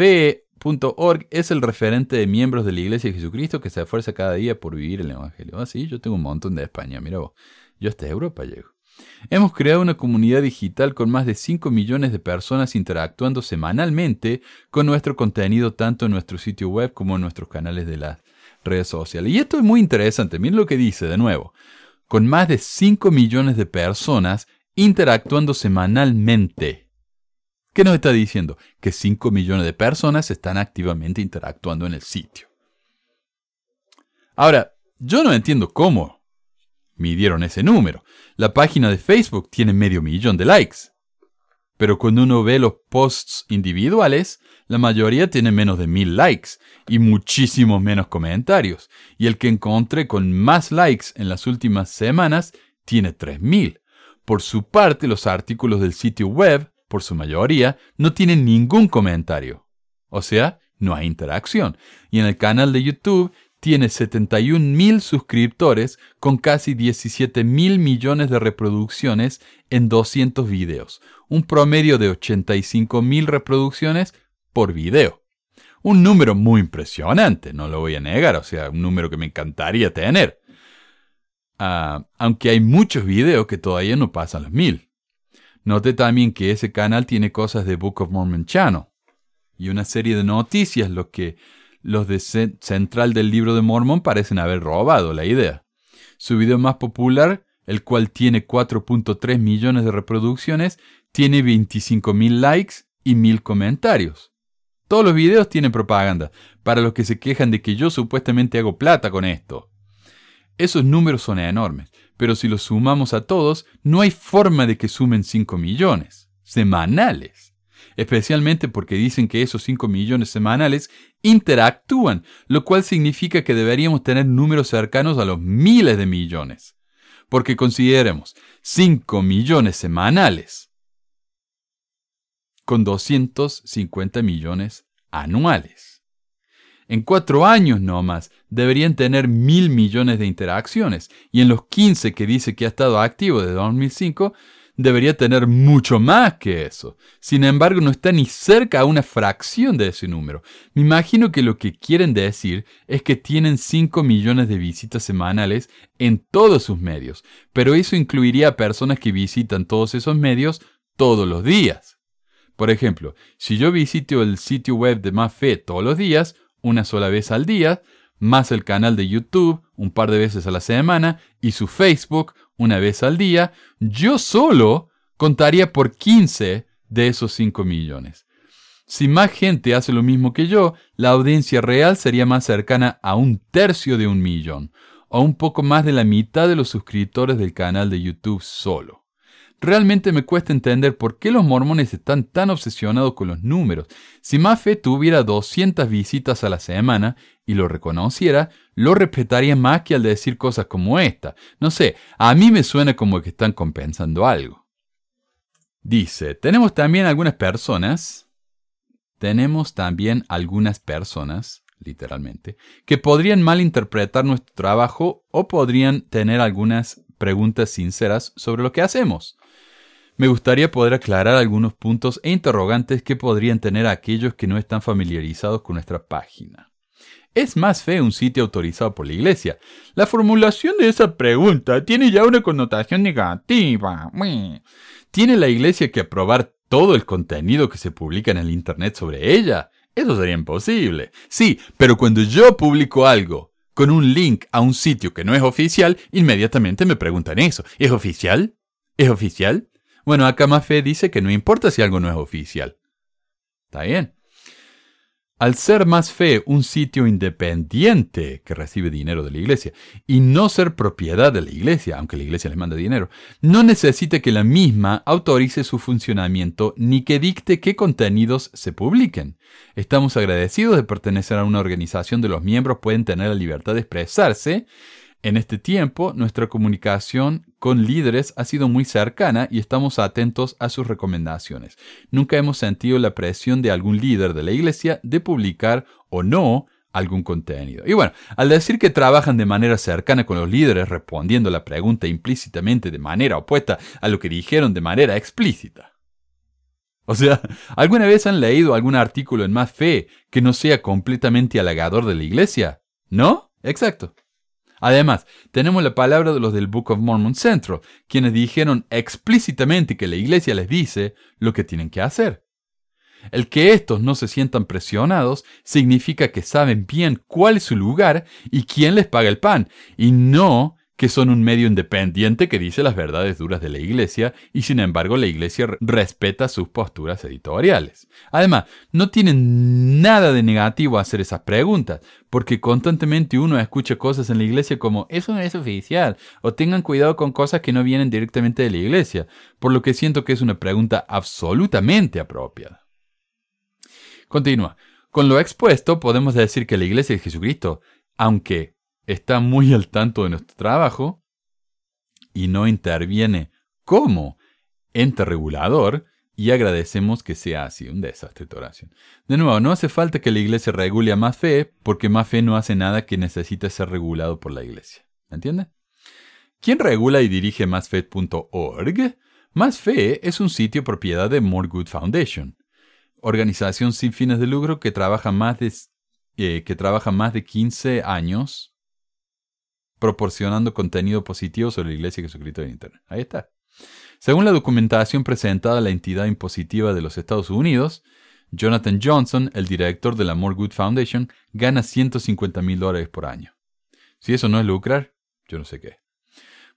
Org es el referente de miembros de la Iglesia de Jesucristo que se esfuerza cada día por vivir el Evangelio. Ah, sí, yo tengo un montón de España, mira vos. Yo hasta Europa llego. Hemos creado una comunidad digital con más de 5 millones de personas interactuando semanalmente con nuestro contenido tanto en nuestro sitio web como en nuestros canales de las redes sociales. Y esto es muy interesante, miren lo que dice de nuevo. Con más de 5 millones de personas interactuando semanalmente. ¿Qué nos está diciendo? Que 5 millones de personas están activamente interactuando en el sitio. Ahora, yo no entiendo cómo midieron ese número. La página de Facebook tiene medio millón de likes. Pero cuando uno ve los posts individuales, la mayoría tiene menos de mil likes y muchísimos menos comentarios. Y el que encontré con más likes en las últimas semanas tiene 3000. Por su parte, los artículos del sitio web por su mayoría, no tienen ningún comentario. O sea, no hay interacción. Y en el canal de YouTube tiene 71 mil suscriptores con casi 17 mil millones de reproducciones en 200 videos. Un promedio de 85 mil reproducciones por video. Un número muy impresionante, no lo voy a negar, o sea, un número que me encantaría tener. Ah, aunque hay muchos videos que todavía no pasan los mil. Note también que ese canal tiene cosas de Book of Mormon Channel y una serie de noticias, lo que los de Central del Libro de Mormon parecen haber robado la idea. Su video más popular, el cual tiene 4.3 millones de reproducciones, tiene 25.000 likes y 1.000 comentarios. Todos los videos tienen propaganda, para los que se quejan de que yo supuestamente hago plata con esto. Esos números son enormes pero si los sumamos a todos, no hay forma de que sumen 5 millones semanales. Especialmente porque dicen que esos 5 millones semanales interactúan, lo cual significa que deberíamos tener números cercanos a los miles de millones. Porque consideremos 5 millones semanales con 250 millones anuales. En cuatro años nomás deberían tener mil millones de interacciones y en los 15 que dice que ha estado activo desde 2005 debería tener mucho más que eso. Sin embargo, no está ni cerca a una fracción de ese número. Me imagino que lo que quieren decir es que tienen 5 millones de visitas semanales en todos sus medios, pero eso incluiría a personas que visitan todos esos medios todos los días. Por ejemplo, si yo visito el sitio web de Más Fe todos los días, una sola vez al día, más el canal de YouTube un par de veces a la semana y su Facebook una vez al día, yo solo contaría por 15 de esos 5 millones. Si más gente hace lo mismo que yo, la audiencia real sería más cercana a un tercio de un millón, o un poco más de la mitad de los suscriptores del canal de YouTube solo. Realmente me cuesta entender por qué los mormones están tan obsesionados con los números. Si Mafe tuviera 200 visitas a la semana y lo reconociera, lo respetaría más que al decir cosas como esta. No sé, a mí me suena como que están compensando algo. Dice, tenemos también algunas personas, tenemos también algunas personas, literalmente, que podrían malinterpretar nuestro trabajo o podrían tener algunas preguntas sinceras sobre lo que hacemos. Me gustaría poder aclarar algunos puntos e interrogantes que podrían tener aquellos que no están familiarizados con nuestra página. ¿Es más fe un sitio autorizado por la Iglesia? La formulación de esa pregunta tiene ya una connotación negativa. ¿Tiene la Iglesia que aprobar todo el contenido que se publica en el Internet sobre ella? Eso sería imposible. Sí, pero cuando yo publico algo con un link a un sitio que no es oficial, inmediatamente me preguntan eso. ¿Es oficial? ¿Es oficial? Bueno, acá Mafe dice que no importa si algo no es oficial. Está bien. Al ser más fe un sitio independiente que recibe dinero de la iglesia y no ser propiedad de la iglesia, aunque la iglesia les manda dinero, no necesita que la misma autorice su funcionamiento ni que dicte qué contenidos se publiquen. Estamos agradecidos de pertenecer a una organización de los miembros pueden tener la libertad de expresarse en este tiempo, nuestra comunicación con líderes ha sido muy cercana y estamos atentos a sus recomendaciones. Nunca hemos sentido la presión de algún líder de la iglesia de publicar o no algún contenido. Y bueno, al decir que trabajan de manera cercana con los líderes respondiendo la pregunta implícitamente de manera opuesta a lo que dijeron de manera explícita. O sea, ¿alguna vez han leído algún artículo en más fe que no sea completamente halagador de la iglesia? ¿No? Exacto. Además, tenemos la palabra de los del Book of Mormon Central, quienes dijeron explícitamente que la iglesia les dice lo que tienen que hacer. El que estos no se sientan presionados significa que saben bien cuál es su lugar y quién les paga el pan, y no que son un medio independiente que dice las verdades duras de la Iglesia y sin embargo la Iglesia respeta sus posturas editoriales. Además, no tienen nada de negativo hacer esas preguntas, porque constantemente uno escucha cosas en la Iglesia como eso no es oficial o tengan cuidado con cosas que no vienen directamente de la Iglesia, por lo que siento que es una pregunta absolutamente apropiada. Continúa. Con lo expuesto podemos decir que la Iglesia de Jesucristo, aunque está muy al tanto de nuestro trabajo y no interviene como ente regulador y agradecemos que sea así un desastre de oración. De nuevo, no hace falta que la iglesia regule a más fe porque más fe no hace nada que necesite ser regulado por la iglesia. ¿Entiende? ¿Quién regula y dirige másfe.org? Más Fe es un sitio propiedad de More Good Foundation, organización sin fines de lucro que trabaja más de, eh, que trabaja más de 15 años proporcionando contenido positivo sobre la Iglesia Jesucristo en Internet. Ahí está. Según la documentación presentada a la entidad impositiva de los Estados Unidos, Jonathan Johnson, el director de la More Good Foundation, gana 150 mil dólares por año. Si eso no es lucrar, yo no sé qué.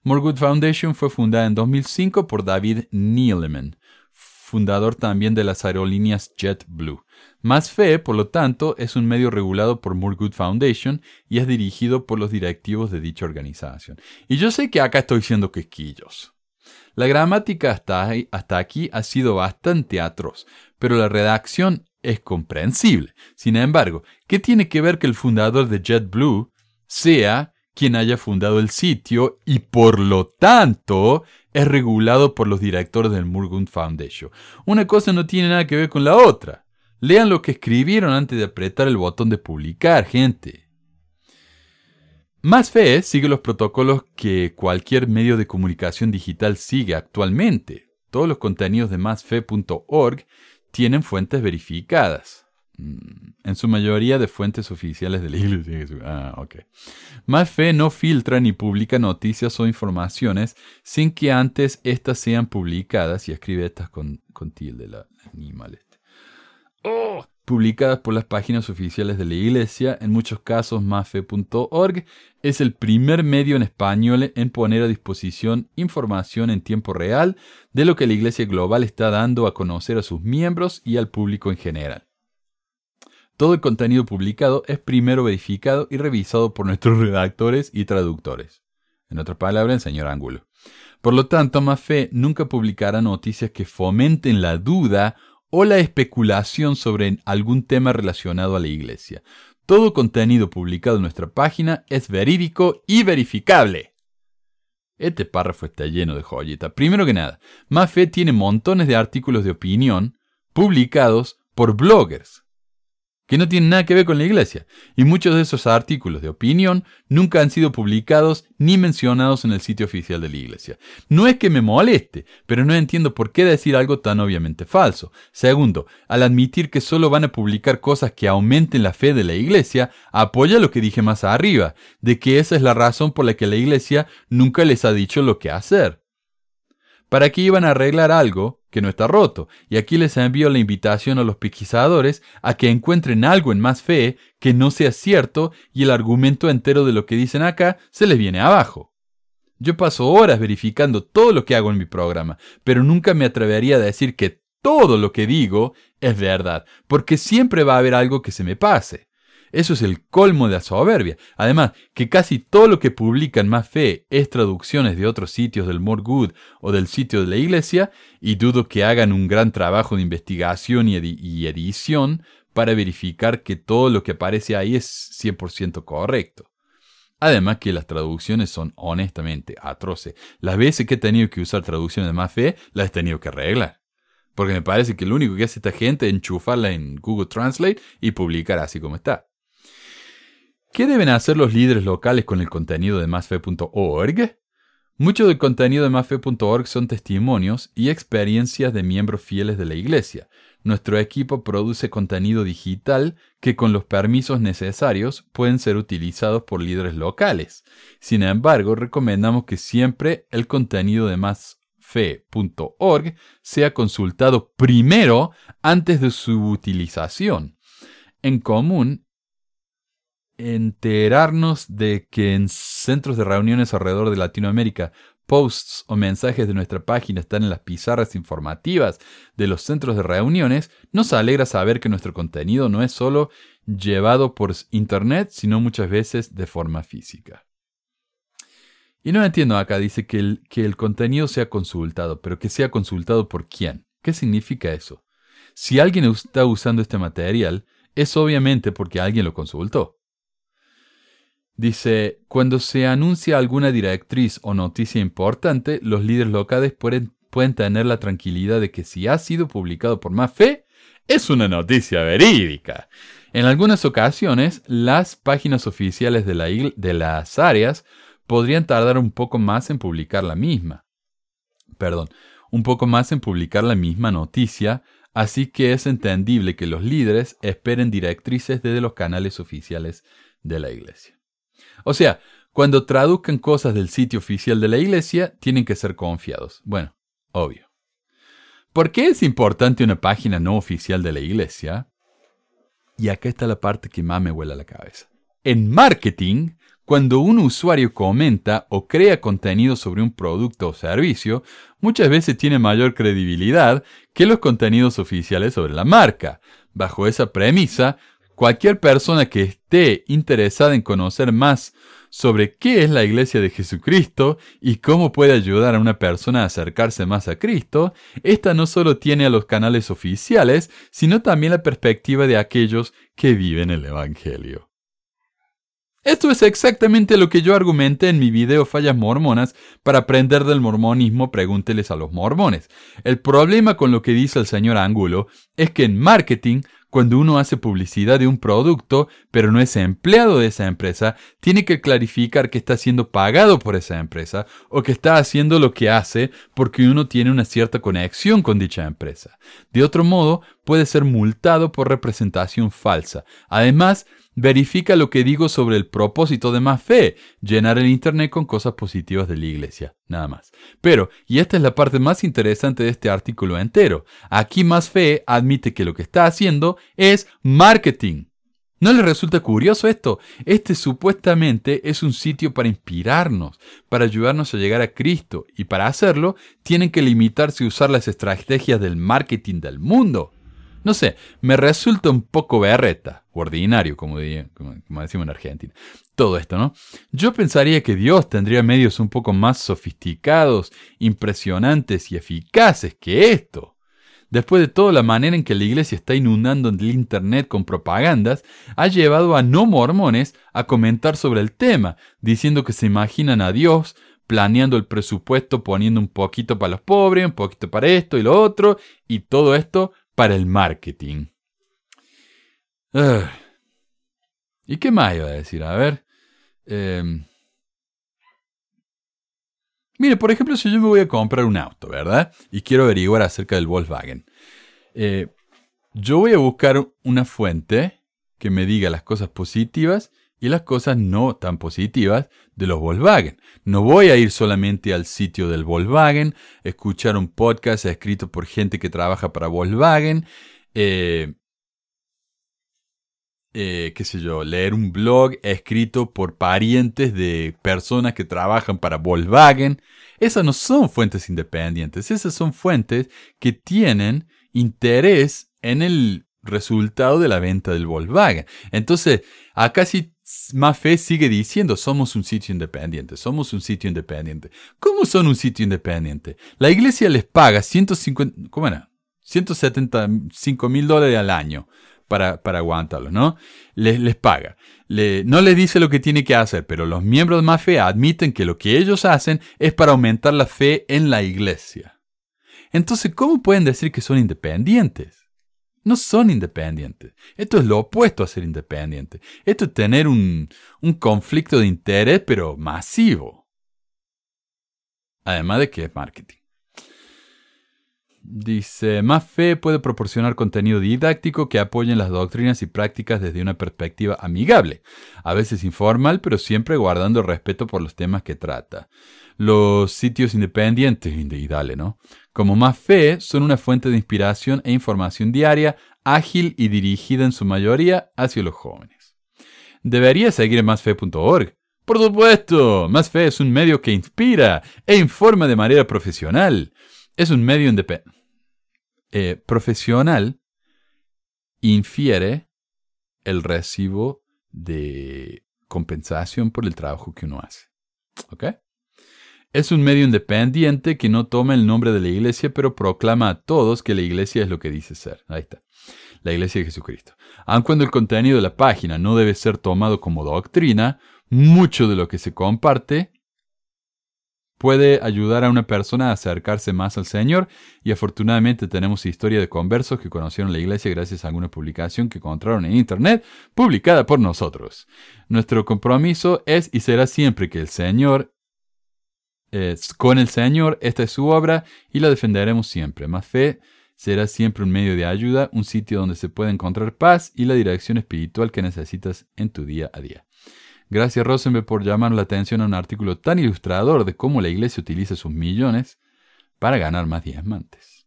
More Good Foundation fue fundada en 2005 por David Neeleman, fundador también de las aerolíneas JetBlue. Más Fe, por lo tanto, es un medio regulado por More Good Foundation y es dirigido por los directivos de dicha organización. Y yo sé que acá estoy siendo quisquillos. La gramática hasta, hasta aquí ha sido bastante atroz, pero la redacción es comprensible. Sin embargo, ¿qué tiene que ver que el fundador de JetBlue sea quien haya fundado el sitio y por lo tanto es regulado por los directores del Murgun Foundation. Una cosa no tiene nada que ver con la otra. Lean lo que escribieron antes de apretar el botón de publicar, gente. Más Fe sigue los protocolos que cualquier medio de comunicación digital sigue actualmente. Todos los contenidos de másfe.org tienen fuentes verificadas. Mm, en su mayoría de fuentes oficiales de la Iglesia Ah, ok. Más fe no filtra ni publica noticias o informaciones sin que antes éstas sean publicadas, y escribe estas con, con tilde la animal este. Oh, publicadas por las páginas oficiales de la Iglesia, en muchos casos másfe.org es el primer medio en español en poner a disposición información en tiempo real de lo que la Iglesia Global está dando a conocer a sus miembros y al público en general. Todo el contenido publicado es primero verificado y revisado por nuestros redactores y traductores. En otras palabras, el señor Ángulo. Por lo tanto, Mafé nunca publicará noticias que fomenten la duda o la especulación sobre algún tema relacionado a la Iglesia. Todo contenido publicado en nuestra página es verídico y verificable. Este párrafo está lleno de joyita. Primero que nada, Mafé tiene montones de artículos de opinión publicados por bloggers que no tienen nada que ver con la iglesia, y muchos de esos artículos de opinión nunca han sido publicados ni mencionados en el sitio oficial de la iglesia. No es que me moleste, pero no entiendo por qué decir algo tan obviamente falso. Segundo, al admitir que solo van a publicar cosas que aumenten la fe de la iglesia, apoya lo que dije más arriba, de que esa es la razón por la que la iglesia nunca les ha dicho lo que hacer. ¿Para qué iban a arreglar algo que no está roto? Y aquí les envío la invitación a los pesquisadores a que encuentren algo en más fe que no sea cierto y el argumento entero de lo que dicen acá se les viene abajo. Yo paso horas verificando todo lo que hago en mi programa, pero nunca me atrevería a decir que todo lo que digo es verdad, porque siempre va a haber algo que se me pase. Eso es el colmo de la soberbia. Además, que casi todo lo que publican Más Fe es traducciones de otros sitios del More Good o del sitio de la iglesia, y dudo que hagan un gran trabajo de investigación y, edición para verificar que todo lo que aparece ahí es 100% correcto. Además que las traducciones son honestamente atroces. Las veces que he tenido que usar traducciones de más fe, las he tenido que arreglar. Porque me parece que lo único que hace esta gente es enchufarla en Google Translate y publicar así como está. ¿Qué deben hacer los líderes locales con el contenido de másfe.org? Mucho del contenido de másfe.org son testimonios y experiencias de miembros fieles de la iglesia. Nuestro equipo produce contenido digital que con los permisos necesarios pueden ser utilizados por líderes locales. Sin embargo, recomendamos que siempre el contenido de másfe.org sea consultado primero antes de su utilización. En común, enterarnos de que en centros de reuniones alrededor de Latinoamérica posts o mensajes de nuestra página están en las pizarras informativas de los centros de reuniones, nos alegra saber que nuestro contenido no es solo llevado por Internet, sino muchas veces de forma física. Y no entiendo acá, dice que el, que el contenido sea consultado, pero que sea consultado por quién. ¿Qué significa eso? Si alguien está usando este material, es obviamente porque alguien lo consultó. Dice, cuando se anuncia alguna directriz o noticia importante, los líderes locales pueden, tener la tranquilidad de que si ha sido publicado por más fe, es una noticia verídica. En algunas ocasiones, las páginas oficiales de, la de las áreas podrían tardar un poco más en publicar la misma. Perdón, un poco más en publicar la misma noticia, así que es entendible que los líderes esperen directrices desde los canales oficiales de la iglesia. O sea, cuando traduzcan cosas del sitio oficial de la iglesia, tienen que ser confiados. Bueno, obvio. ¿Por qué es importante una página no oficial de la iglesia? Y acá está la parte que más me huele a la cabeza. En marketing, cuando un usuario comenta o crea contenido sobre un producto o servicio, muchas veces tiene mayor credibilidad que los contenidos oficiales sobre la marca. Bajo esa premisa, Cualquier persona que esté interesada en conocer más sobre qué es la Iglesia de Jesucristo y cómo puede ayudar a una persona a acercarse más a Cristo, esta no solo tiene a los canales oficiales, sino también la perspectiva de aquellos que viven el Evangelio. Esto es exactamente lo que yo argumenté en mi video Fallas Mormonas para aprender del mormonismo, pregúnteles a los mormones. El problema con lo que dice el señor Angulo es que en marketing cuando uno hace publicidad de un producto, pero no es empleado de esa empresa, tiene que clarificar que está siendo pagado por esa empresa o que está haciendo lo que hace porque uno tiene una cierta conexión con dicha empresa. De otro modo, puede ser multado por representación falsa. Además, verifica lo que digo sobre el propósito de más fe, llenar el Internet con cosas positivas de la iglesia, nada más. Pero, y esta es la parte más interesante de este artículo entero, aquí más fe admite que lo que está haciendo es marketing. ¿No les resulta curioso esto? Este supuestamente es un sitio para inspirarnos, para ayudarnos a llegar a Cristo, y para hacerlo tienen que limitarse a usar las estrategias del marketing del mundo. No sé, me resulta un poco berreta, ordinario, como, como, decimos en Argentina. Todo esto, ¿no? Yo pensaría que Dios tendría medios un poco más sofisticados, impresionantes y eficaces que esto. Después de todo, la manera en que la iglesia está inundando el Internet con propagandas ha llevado a no mormones a comentar sobre el tema, diciendo que se imaginan a Dios planeando el presupuesto, poniendo un poquito para los pobres, un poquito para esto y lo otro, y todo esto para el marketing. ¿Y qué más iba a decir? A ver. Em, mire, por ejemplo, si yo me voy a comprar un auto, ¿verdad? Y quiero averiguar acerca del Volkswagen. Eh, yo voy a buscar una fuente que me diga las cosas positivas y las cosas no tan positivas de los Volkswagen. No voy a ir solamente al sitio del Volkswagen, escuchar un podcast escrito por gente que trabaja para Volkswagen, eh, eh, qué sé yo, leer un blog escrito por parientes de personas que trabajan para Volkswagen. Esas no son fuentes independientes, esas son fuentes que tienen interés en el resultado de la venta del Volkswagen. Entonces, acá sí Mafe sigue diciendo, somos un sitio independiente, somos un sitio independiente. ¿Cómo son un sitio independiente? La iglesia les paga 150, ¿cómo era? 175 mil dólares al año para, para aguantarlo, ¿no? Les, les paga. no les dice lo que tiene que hacer, pero los miembros de Mafe admiten que lo que ellos hacen es para aumentar la fe en la iglesia. Entonces, ¿cómo pueden decir que son independientes? No son independientes. Esto es lo opuesto a ser independiente. Esto es tener un, un conflicto de interés, pero masivo. Además de que es marketing. Dice, más fe puede proporcionar contenido didáctico que apoye las doctrinas y prácticas desde una perspectiva amigable, a veces informal, pero siempre guardando respeto por los temas que trata. Los sitios independientes, y ¿no? Como más fe, son una fuente de inspiración e información diaria, ágil y dirigida en su mayoría hacia los jóvenes. Debería seguir másfe.org. Por supuesto, Más Fe es un medio que inspira e informa de manera profesional. Es un medio independiente eh, profesional infiere el recibo de compensación por el trabajo que uno hace. ¿Ok? Es un medio independiente que no toma el nombre de la iglesia, pero proclama a todos que la iglesia es lo que dice ser. Ahí está. La iglesia de Jesucristo. Aun cuando el contenido de la página no debe ser tomado como doctrina, mucho de lo que se comparte puede ayudar a una persona a acercarse más al Señor y afortunadamente tenemos historia de conversos que conocieron la iglesia gracias a alguna publicación que encontraron en Internet publicada por nosotros. Nuestro compromiso es y será siempre que el Señor, con el Señor, esta es su obra y la defenderemos siempre. Más fe será siempre un medio de ayuda, un sitio donde se puede encontrar paz y la dirección espiritual que necesitas en tu día a día. Gracias Rosenberg por llamar la atención a un artículo tan ilustrador de cómo la iglesia utiliza sus millones para ganar más diezmantes.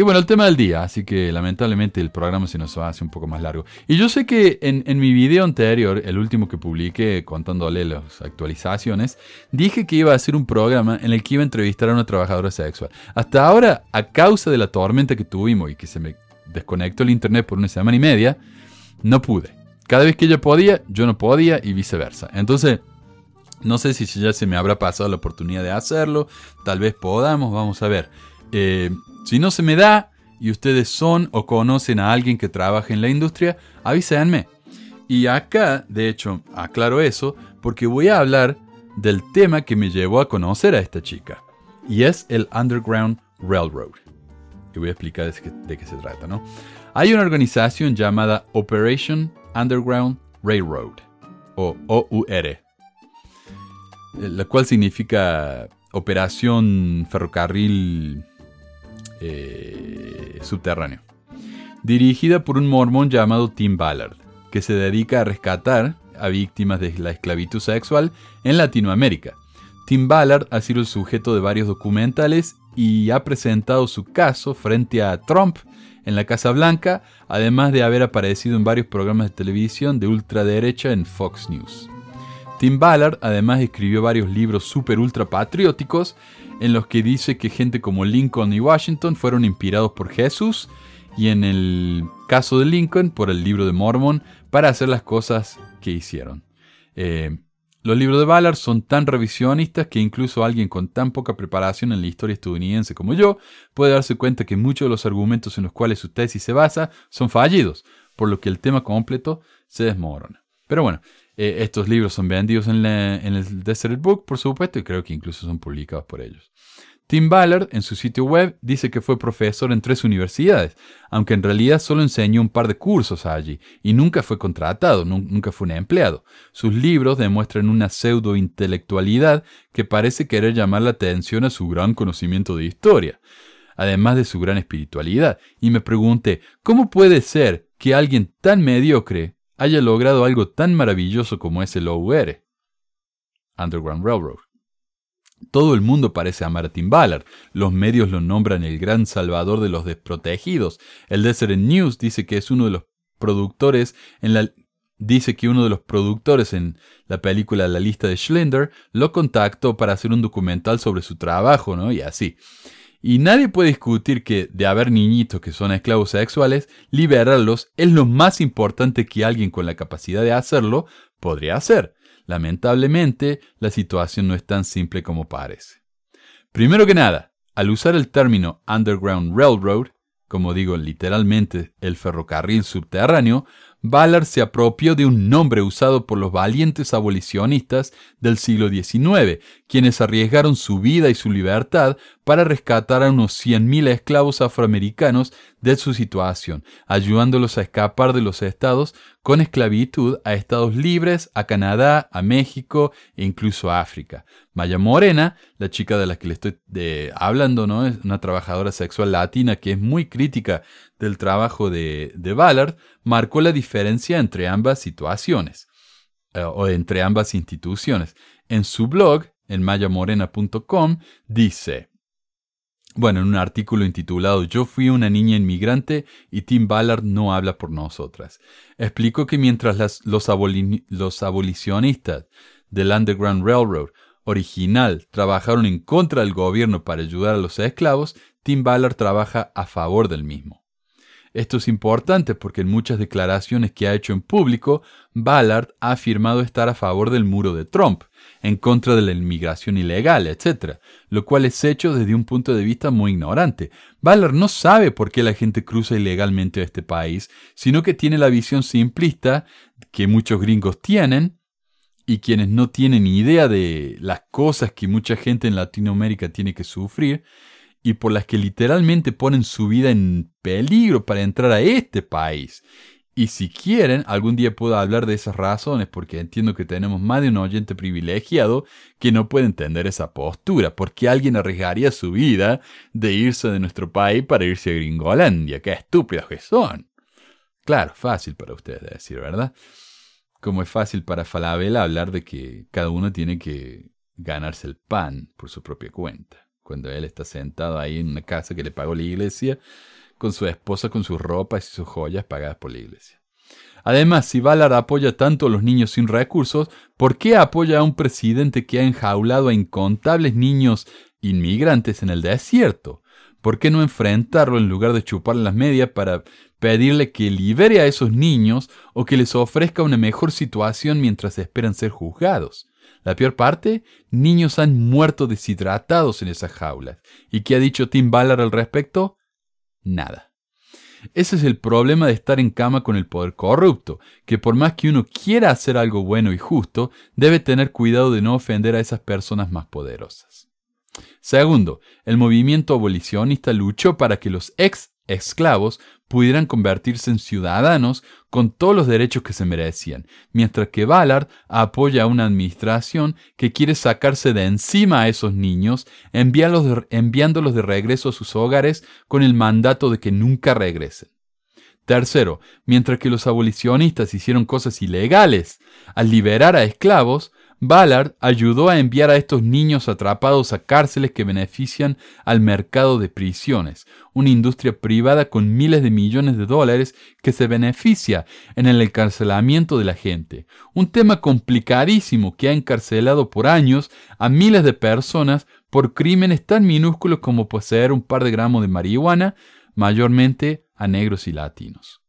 Y bueno, el tema del día, así que lamentablemente el programa se nos hace un poco más largo. Y yo sé que en, en, mi video anterior, el último que publiqué contándole las actualizaciones, dije que iba a hacer un programa en el que iba a entrevistar a una trabajadora sexual. Hasta ahora, a causa de la tormenta que tuvimos y que se me desconectó el internet por una semana y media, no pude. Cada vez que ella podía, yo no podía y viceversa. Entonces, no sé si ya se me habrá pasado la oportunidad de hacerlo. Tal vez podamos, vamos a ver. Eh, si no se me da y ustedes son o conocen a alguien que trabaja en la industria, avísenme. Y acá, de hecho, aclaro eso porque voy a hablar del tema que me llevó a conocer a esta chica. Y es el Underground Railroad y voy a explicar de qué, se trata, ¿no? Hay una organización llamada Operation Underground Railroad, o OUR, eh, la cual significa Operación Ferrocarril eh, Subterráneo, dirigida por un mormón llamado Tim Ballard, que se dedica a rescatar a víctimas de la esclavitud sexual en Latinoamérica. Tim Ballard ha sido el sujeto de varios documentales y ha presentado su caso frente a Trump en la Casa Blanca, además de haber aparecido en varios programas de televisión de ultraderecha en Fox News. Tim Ballard además escribió varios libros super ultra patrióticos en los que dice que gente como Lincoln y Washington fueron inspirados por Jesús y en el caso de Lincoln por el libro de Mormon para hacer las cosas que hicieron. Eh, los libros de Ballard son tan revisionistas que incluso alguien con tan poca preparación en la historia estadounidense como yo puede darse cuenta que muchos de los argumentos en los cuales su tesis se basa son fallidos, por lo que el tema completo se desmorona. Pero bueno, eh, estos libros son vendidos en, en el Desert Book, por supuesto, y creo que incluso son publicados por ellos. Tim Ballard, en su sitio web, dice que fue profesor en tres universidades, aunque en realidad solo enseñó un par de cursos allí y nunca fue contratado, nunca fue un empleado. Sus libros demuestran una pseudo-intelectualidad que parece querer llamar la atención a su gran conocimiento de historia, además de su gran espiritualidad. Y me pregunté, ¿cómo puede ser que alguien tan mediocre haya logrado algo tan maravilloso como es el OUR? Underground Railroad. Todo el mundo parece amar a Tim Ballard. Los medios lo nombran el gran salvador de los desprotegidos. El Desert News dice que es uno de los productores en la dice que uno de los productores en la película La lista de Schlinder lo contactó para hacer un documental sobre su trabajo, ¿no? Y así. Y nadie puede discutir que de haber niñitos que son esclavos sexuales, liberarlos es lo más importante que alguien con la capacidad de hacerlo podría hacer. Lamentablemente, la situación no es tan simple como parece. Primero que nada, al usar el término Underground Railroad, como digo literalmente el ferrocarril subterráneo, Ballard se apropió de un nombre usado por los valientes abolicionistas del siglo XIX, quienes arriesgaron su vida y su libertad para rescatar a unos 100.000 esclavos afroamericanos de su situación, ayudándolos a escapar de los estados con esclavitud a estados libres, a Canadá, a México e incluso a África. Maya Morena, la chica de la que le estoy hablando, ¿no? es una trabajadora sexual latina que es muy crítica del trabajo de, de Ballard, marcó la diferencia entre ambas situaciones eh, o entre ambas instituciones. En su blog, en mayamorena.com, dice, bueno, en un artículo intitulado Yo fui una niña inmigrante y Tim Ballard no habla por nosotras. Explicó que mientras los, los abolicionistas del Underground Railroad original trabajaron en contra del gobierno para ayudar a los esclavos, Tim Ballard trabaja a favor del mismo. Esto es importante porque en muchas declaraciones que ha hecho en público, Ballard ha afirmado estar a favor del muro de Trump, en contra de la inmigración ilegal, etc., lo cual es hecho desde un punto de vista muy ignorante. Ballard no sabe por qué la gente cruza ilegalmente a este país, sino que tiene la visión simplista que muchos gringos tienen, y quienes no tienen idea de las cosas que mucha gente en Latinoamérica tiene que sufrir, y por las que literalmente ponen su vida en peligro para entrar a este país. Y si quieren, algún día puedo hablar de esas razones, porque entiendo que tenemos más de un oyente privilegiado que no puede entender esa postura. porque alguien arriesgaría su vida de irse de nuestro país para irse a Gringolandia? ¡Qué estúpidos que son! Claro, fácil para ustedes decir, ¿verdad? Como es fácil para Falabella hablar de que cada uno tiene que ganarse el pan por su propia cuenta cuando él está sentado ahí en una casa que le pagó la iglesia, con su esposa, con sus ropas y sus joyas pagadas por la iglesia. Además, si Ballard apoya tanto a los niños sin recursos, ¿por qué apoya a un presidente que ha enjaulado a incontables niños inmigrantes en el desierto? ¿Por qué no enfrentarlo en lugar de chuparle las medias para pedirle que libere a esos niños o que les ofrezca una mejor situación mientras esperan ser juzgados? La peor parte, niños han muerto deshidratados en esas jaulas. ¿Y qué ha dicho Tim Ballard al respecto? Nada. Ese es el problema de estar en cama con el poder corrupto, que por más que uno quiera hacer algo bueno y justo, debe tener cuidado de no ofender a esas personas más poderosas. Segundo, el movimiento abolicionista luchó para que los ex esclavos pudieran convertirse en ciudadanos con todos los derechos que se merecían, mientras que Ballard apoya a una administración que quiere sacarse de encima a esos niños, enviándolos de regreso a sus hogares con el mandato de que nunca regresen. Tercero, mientras que los abolicionistas hicieron cosas ilegales al liberar a esclavos, Ballard ayudó a enviar a estos niños atrapados a cárceles que benefician al mercado de prisiones, una industria privada con miles de millones de dólares que se beneficia en el encarcelamiento de la gente. Un tema complicadísimo que ha encarcelado por años a miles de personas por crímenes tan minúsculos como poseer un par de gramos de marihuana, mayormente a negros y latinos.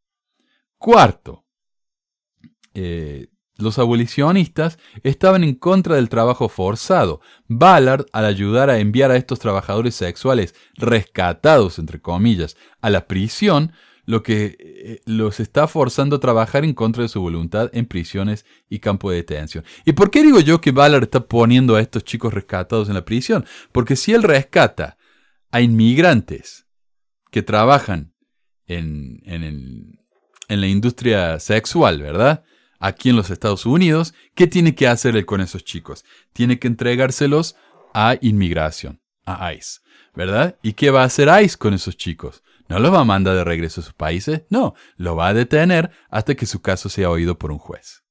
Cuarto, eh, los abolicionistas estaban en contra del trabajo forzado. Ballard, al ayudar a enviar a estos trabajadores sexuales rescatados, entre comillas, a la prisión, lo que eh, los está forzando a trabajar en contra de su voluntad en prisiones y campo de detención. ¿Y por qué digo yo que Ballard está poniendo a estos chicos rescatados en la prisión? Porque si él rescata a inmigrantes que trabajan en, en la industria sexual, ¿verdad? Aquí en los Estados Unidos, ¿qué tiene que hacer él con esos chicos? Tiene que entregárselos a inmigración, a ICE, ¿verdad? ¿Y qué va a hacer ICE con esos chicos? ¿No los va a mandar de regreso a sus países? No, lo va a detener hasta que su caso sea oído por un juez.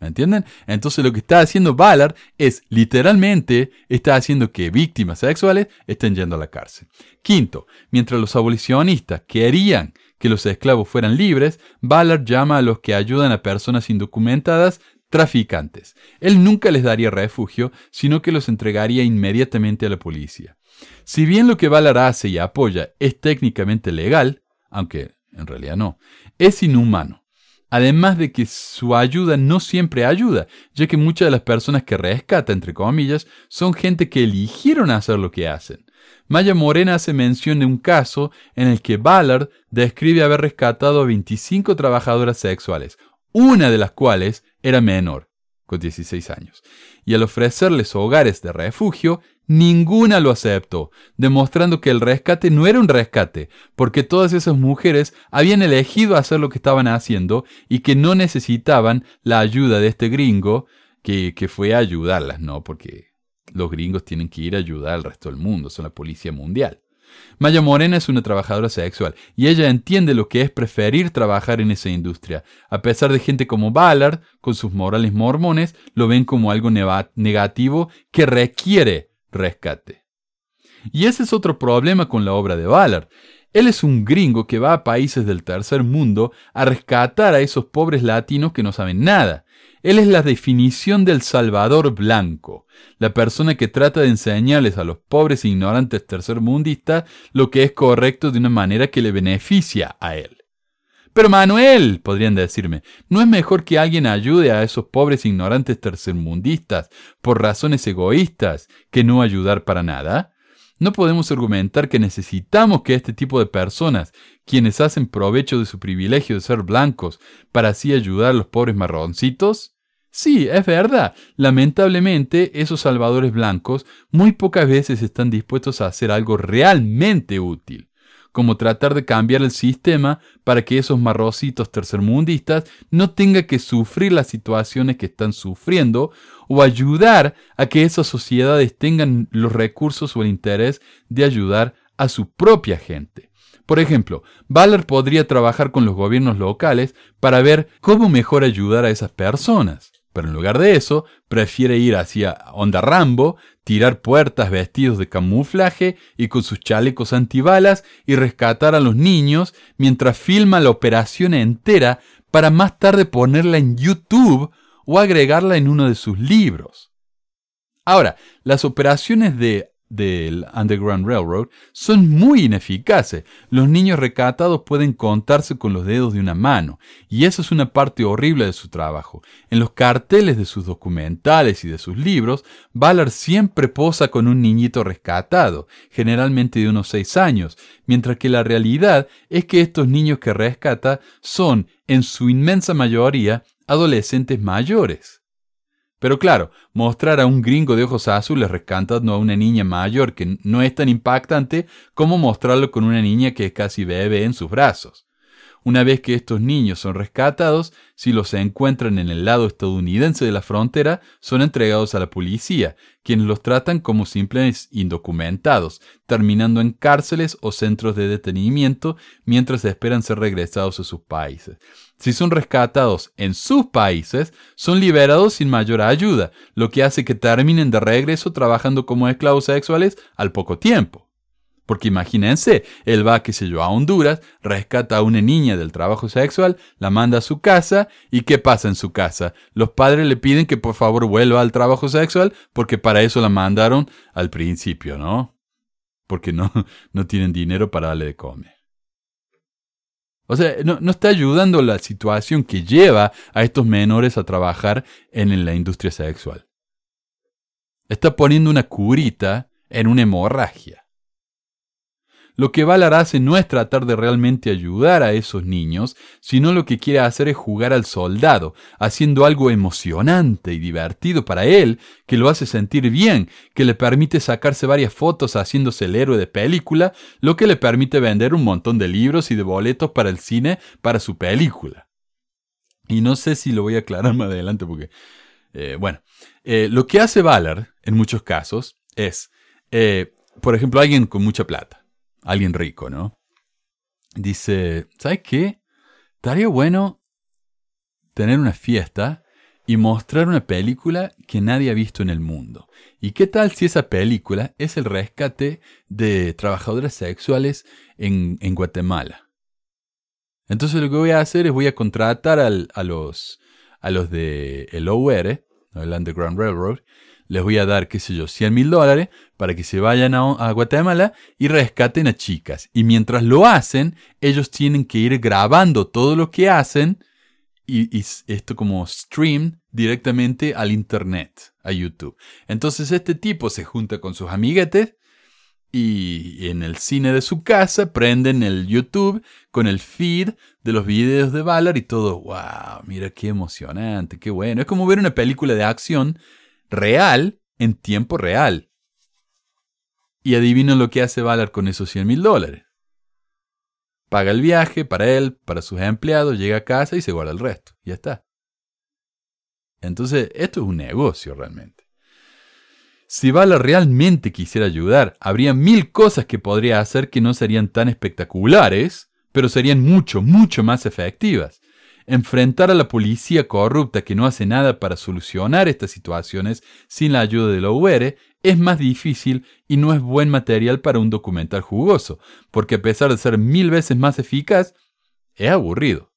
¿Me entienden? Entonces lo que está haciendo Ballard es literalmente está haciendo que víctimas sexuales estén yendo a la cárcel. Quinto, mientras los abolicionistas querían que los esclavos fueran libres, Ballard llama a los que ayudan a personas indocumentadas traficantes. Él nunca les daría refugio, sino que los entregaría inmediatamente a la policía. Si bien lo que Ballard hace y apoya es técnicamente legal, aunque en realidad no, es inhumano. Además de que su ayuda no siempre ayuda, ya que muchas de las personas que rescata, entre comillas, son gente que eligieron hacer lo que hacen. Maya Morena hace mención de un caso en el que Ballard describe haber rescatado a 25 trabajadoras sexuales, una de las cuales era menor, con 16 años, y al ofrecerles hogares de refugio, ninguna lo aceptó, demostrando que el rescate no era un rescate, porque todas esas mujeres habían elegido hacer lo que estaban haciendo y que no necesitaban la ayuda de este gringo que, que fue a ayudarlas, ¿no? Porque los gringos tienen que ir a ayudar al resto del mundo, son la policía mundial. Maya Morena es una trabajadora sexual y ella entiende lo que es preferir trabajar en esa industria. A pesar de gente como Ballard, con sus morales mormones, lo ven como algo negativo que requiere rescate. Y ese es otro problema con la obra de Ballard. Él es un gringo que va a países del tercer mundo a rescatar a esos pobres latinos que no saben nada. Él es la definición del salvador blanco, la persona que trata de enseñarles a los pobres e ignorantes tercermundistas lo que es correcto de una manera que le beneficia a él. Pero Manuel, podrían decirme, ¿no es mejor que alguien ayude a esos pobres ignorantes tercermundistas por razones egoístas que no ayudar para nada? No podemos argumentar que necesitamos que este tipo de personas, quienes hacen provecho de su privilegio de ser blancos, para así ayudar a los pobres marroncitos? Sí, es verdad. Lamentablemente, esos salvadores blancos muy pocas veces están dispuestos a hacer algo realmente útil como tratar de cambiar el sistema para que esos marrocitos tercermundistas no tengan que sufrir las situaciones que están sufriendo o ayudar a que esas sociedades tengan los recursos o el interés de ayudar a su propia gente. Por ejemplo, Ballard podría trabajar con los gobiernos locales para ver cómo mejor ayudar a esas personas. Pero en lugar de eso, prefiere ir hacia Onda Rambo, tirar puertas vestidos de camuflaje y con sus chalecos antibalas y rescatar a los niños mientras filma la operación entera para más tarde ponerla en YouTube o agregarla en uno de sus libros. Ahora, las operaciones de del Underground Railroad son muy ineficaces. Los niños recatados pueden contarse con los dedos de una mano, y eso es una parte horrible de su trabajo. En los carteles de sus documentales y de sus libros, Ballard siempre posa con un niñito rescatado, generalmente de unos seis años, mientras que la realidad es que estos niños que rescata son, en su inmensa mayoría, adolescentes mayores. Pero claro, mostrar a un gringo de ojos azules rescatando a una niña mayor que no es tan impactante como mostrarlo con una niña que es casi bebé en sus brazos. Una vez que estos niños son rescatados, si los encuentran en el lado estadounidense de la frontera, son entregados a la policía, quienes los tratan como simples indocumentados, terminando en cárceles o centros de detenimiento mientras esperan ser regresados a sus países. Si son rescatados en sus países, son liberados sin mayor ayuda, lo que hace que terminen de regreso trabajando como esclavos sexuales al poco tiempo. Porque imagínense, él va, qué sé yo, a Honduras, rescata a una niña del trabajo sexual, la manda a su casa, y ¿qué pasa en su casa? Los padres le piden que por favor vuelva al trabajo sexual, porque para eso la mandaron al principio, ¿no? Porque no, no tienen dinero para darle de comer. O sea, no, no, está ayudando la situación que lleva a estos menores a trabajar en la industria sexual. Está poniendo una curita en una hemorragia. Lo que Valar hace no es tratar de realmente ayudar a esos niños, sino lo que quiere hacer es jugar al soldado, haciendo algo emocionante y divertido para él, que lo hace sentir bien, que le permite sacarse varias fotos haciéndose el héroe de película, lo que le permite vender un montón de libros y de boletos para el cine para su película. Y no sé si lo voy a aclarar más adelante porque, eh, bueno, eh, lo que hace Valar en muchos casos es, eh, por ejemplo, alguien con mucha plata alguien rico, ¿no? Dice, ¿sabes qué? Estaría bueno tener una fiesta y mostrar una película que nadie ha visto en el mundo. ¿Y qué tal si esa película es el rescate de trabajadoras sexuales en, en Guatemala? Entonces lo que voy a hacer es voy a contratar al- a los a los de el OR, el Underground Railroad, les voy a dar, qué sé yo, 100 mil dólares para que se vayan a, Guatemala y rescaten a chicas. Y mientras lo hacen, ellos tienen que ir grabando todo lo que hacen y, y esto como stream directamente al internet, a YouTube. Entonces este tipo se junta con sus amiguetes y en el cine de su casa prenden el YouTube con el feed de los videos de Valar y todo, wow, mira qué emocionante, qué bueno. Es como ver una película de acción real en tiempo real. Y adivinen lo que hace Valar con esos 100 mil dólares. Paga el viaje para él, para sus empleados, llega a casa y se guarda el resto. Ya está. Entonces, esto es un negocio realmente. Si Vala realmente quisiera ayudar, habría mil cosas que podría hacer que no serían tan espectaculares, pero serían mucho, mucho más efectivas. Enfrentar a la policía corrupta que no hace nada para solucionar estas situaciones sin la ayuda de la UR es más difícil y no es buen material para un documental jugoso, porque a pesar de ser mil veces más eficaz, es aburrido.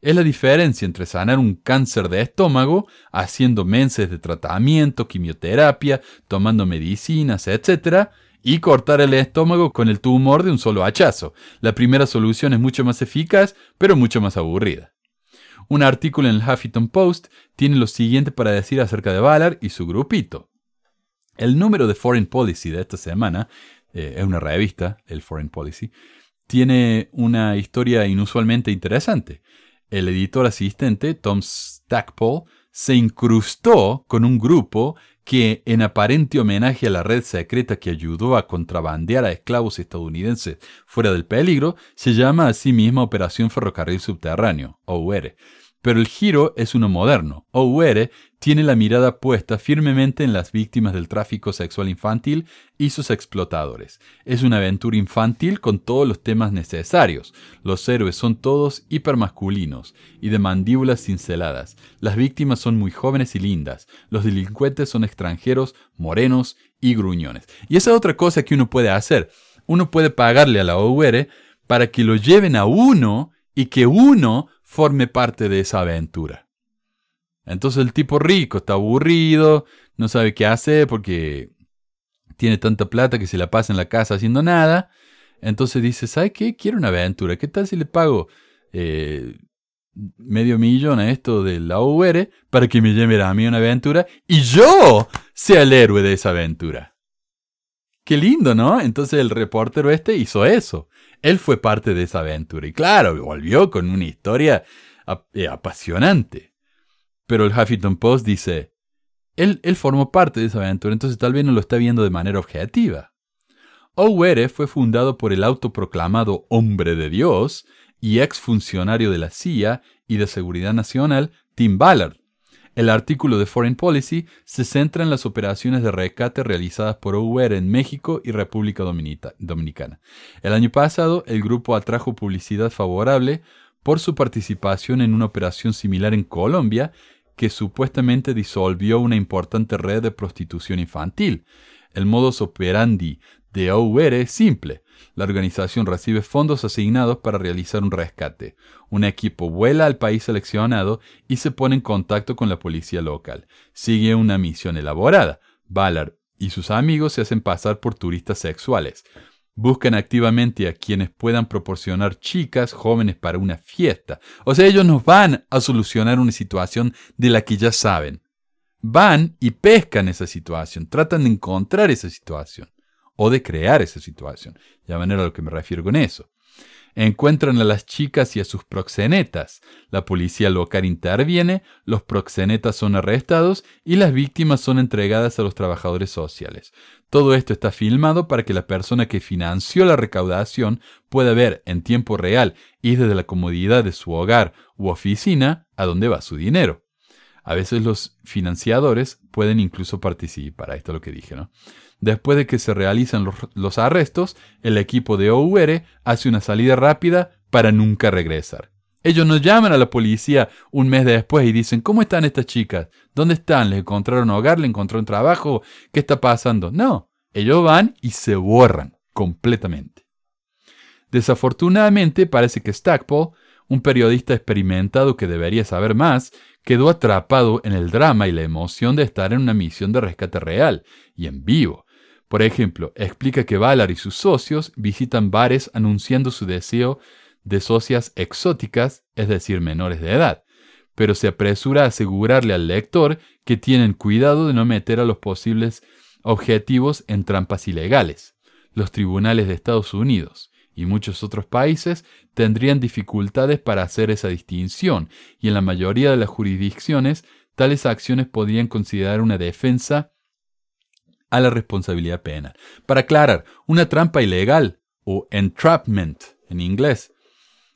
Es la diferencia entre sanar un cáncer de estómago haciendo meses de tratamiento, quimioterapia, tomando medicinas, etc., y cortar el estómago con el tumor de un solo hachazo. La primera solución es mucho más eficaz, pero mucho más aburrida. Un artículo en el Huffington Post tiene lo siguiente para decir acerca de Valar y su grupito. El número de Foreign Policy de esta semana, eh, es una revista, el Foreign Policy, tiene una historia inusualmente interesante. El editor asistente, Tom Stackpole, se incrustó con un grupo que, en aparente homenaje a la red secreta que ayudó a contrabandear a esclavos estadounidenses fuera del peligro, se llama a sí misma Operación Ferrocarril Subterráneo, OUR. Pero el giro es uno moderno. OUR tiene la mirada puesta firmemente en las víctimas del tráfico sexual infantil y sus explotadores. Es una aventura infantil con todos los temas necesarios. Los héroes son todos hipermasculinos y de mandíbulas cinceladas. Las víctimas son muy jóvenes y lindas. Los delincuentes son extranjeros, morenos y gruñones. Y esa es otra cosa que uno puede hacer. Uno puede pagarle a la OUR para que lo lleven a uno y que uno forme parte de esa aventura. Entonces el tipo rico está aburrido, no sabe qué hacer porque tiene tanta plata que se la pasa en la casa haciendo nada. Entonces dice, ¿sabe qué? Quiero una aventura. ¿Qué tal si le pago eh, medio millón a esto de la UR para que me lleve a mí una aventura y yo sea el héroe de esa aventura? Qué lindo, ¿no? Entonces el reportero este hizo eso. Él fue parte de esa aventura y claro, volvió con una historia eh, apasionante. Pero el Huffington Post dice, él, formó parte de esa aventura, entonces tal vez no lo está viendo de manera objetiva. OUR fue fundado por el autoproclamado hombre de Dios y exfuncionario de la CIA y de Seguridad Nacional, Tim Ballard. El artículo de Foreign Policy se centra en las operaciones de rescate realizadas por OUR en México y República Dominica- Dominicana. El año pasado, el grupo atrajo publicidad favorable por su participación en una operación similar en Colombia que supuestamente disolvió una importante red de prostitución infantil. El modus operandi de OUR es simple. La organización recibe fondos asignados para realizar un rescate. Un equipo vuela al país seleccionado y se pone en contacto con la policía local. Sigue una misión elaborada. Ballard y sus amigos se hacen pasar por turistas sexuales. Buscan activamente a quienes puedan proporcionar chicas jóvenes para una fiesta. O sea, ellos nos van a solucionar una situación de la que ya saben. Van y pescan esa situación, tratan de encontrar esa situación o de crear esa situación. Ya manera a lo que me refiero con eso. Encuentran a las chicas y a sus proxenetas. La policía local interviene, los proxenetas son arrestados y las víctimas son entregadas a los trabajadores sociales. Todo esto está filmado para que la persona que financió la recaudación pueda ver en tiempo real y desde la comodidad de su hogar u oficina a dónde va su dinero. A veces los financiadores pueden incluso participar. Ahí está lo que dije, ¿no? Después de que se realizan los, arrestos, el equipo de OUR hace una salida rápida para nunca regresar. Ellos nos llaman a la policía un mes después y dicen, ¿cómo están estas chicas? ¿Dónde están? ¿Les encontraron hogar? ¿Les encontraron trabajo? ¿Qué está pasando? No, ellos van y se borran completamente. Desafortunadamente parece que Stackpole un periodista experimentado que debería saber más, quedó atrapado en el drama y la emoción de estar en una misión de rescate real y en vivo. Por ejemplo, explica que Valar y sus socios visitan bares anunciando su deseo de socias exóticas, es decir, menores de edad, pero se apresura a asegurarle al lector que tienen cuidado de no meter a los posibles objetivos en trampas ilegales. Los tribunales de Estados Unidos y muchos otros países tendrían dificultades para hacer esa distinción, y en la mayoría de las jurisdicciones tales acciones podrían considerar una defensa a la responsabilidad penal. Para aclarar, una trampa ilegal, o entrapment en inglés,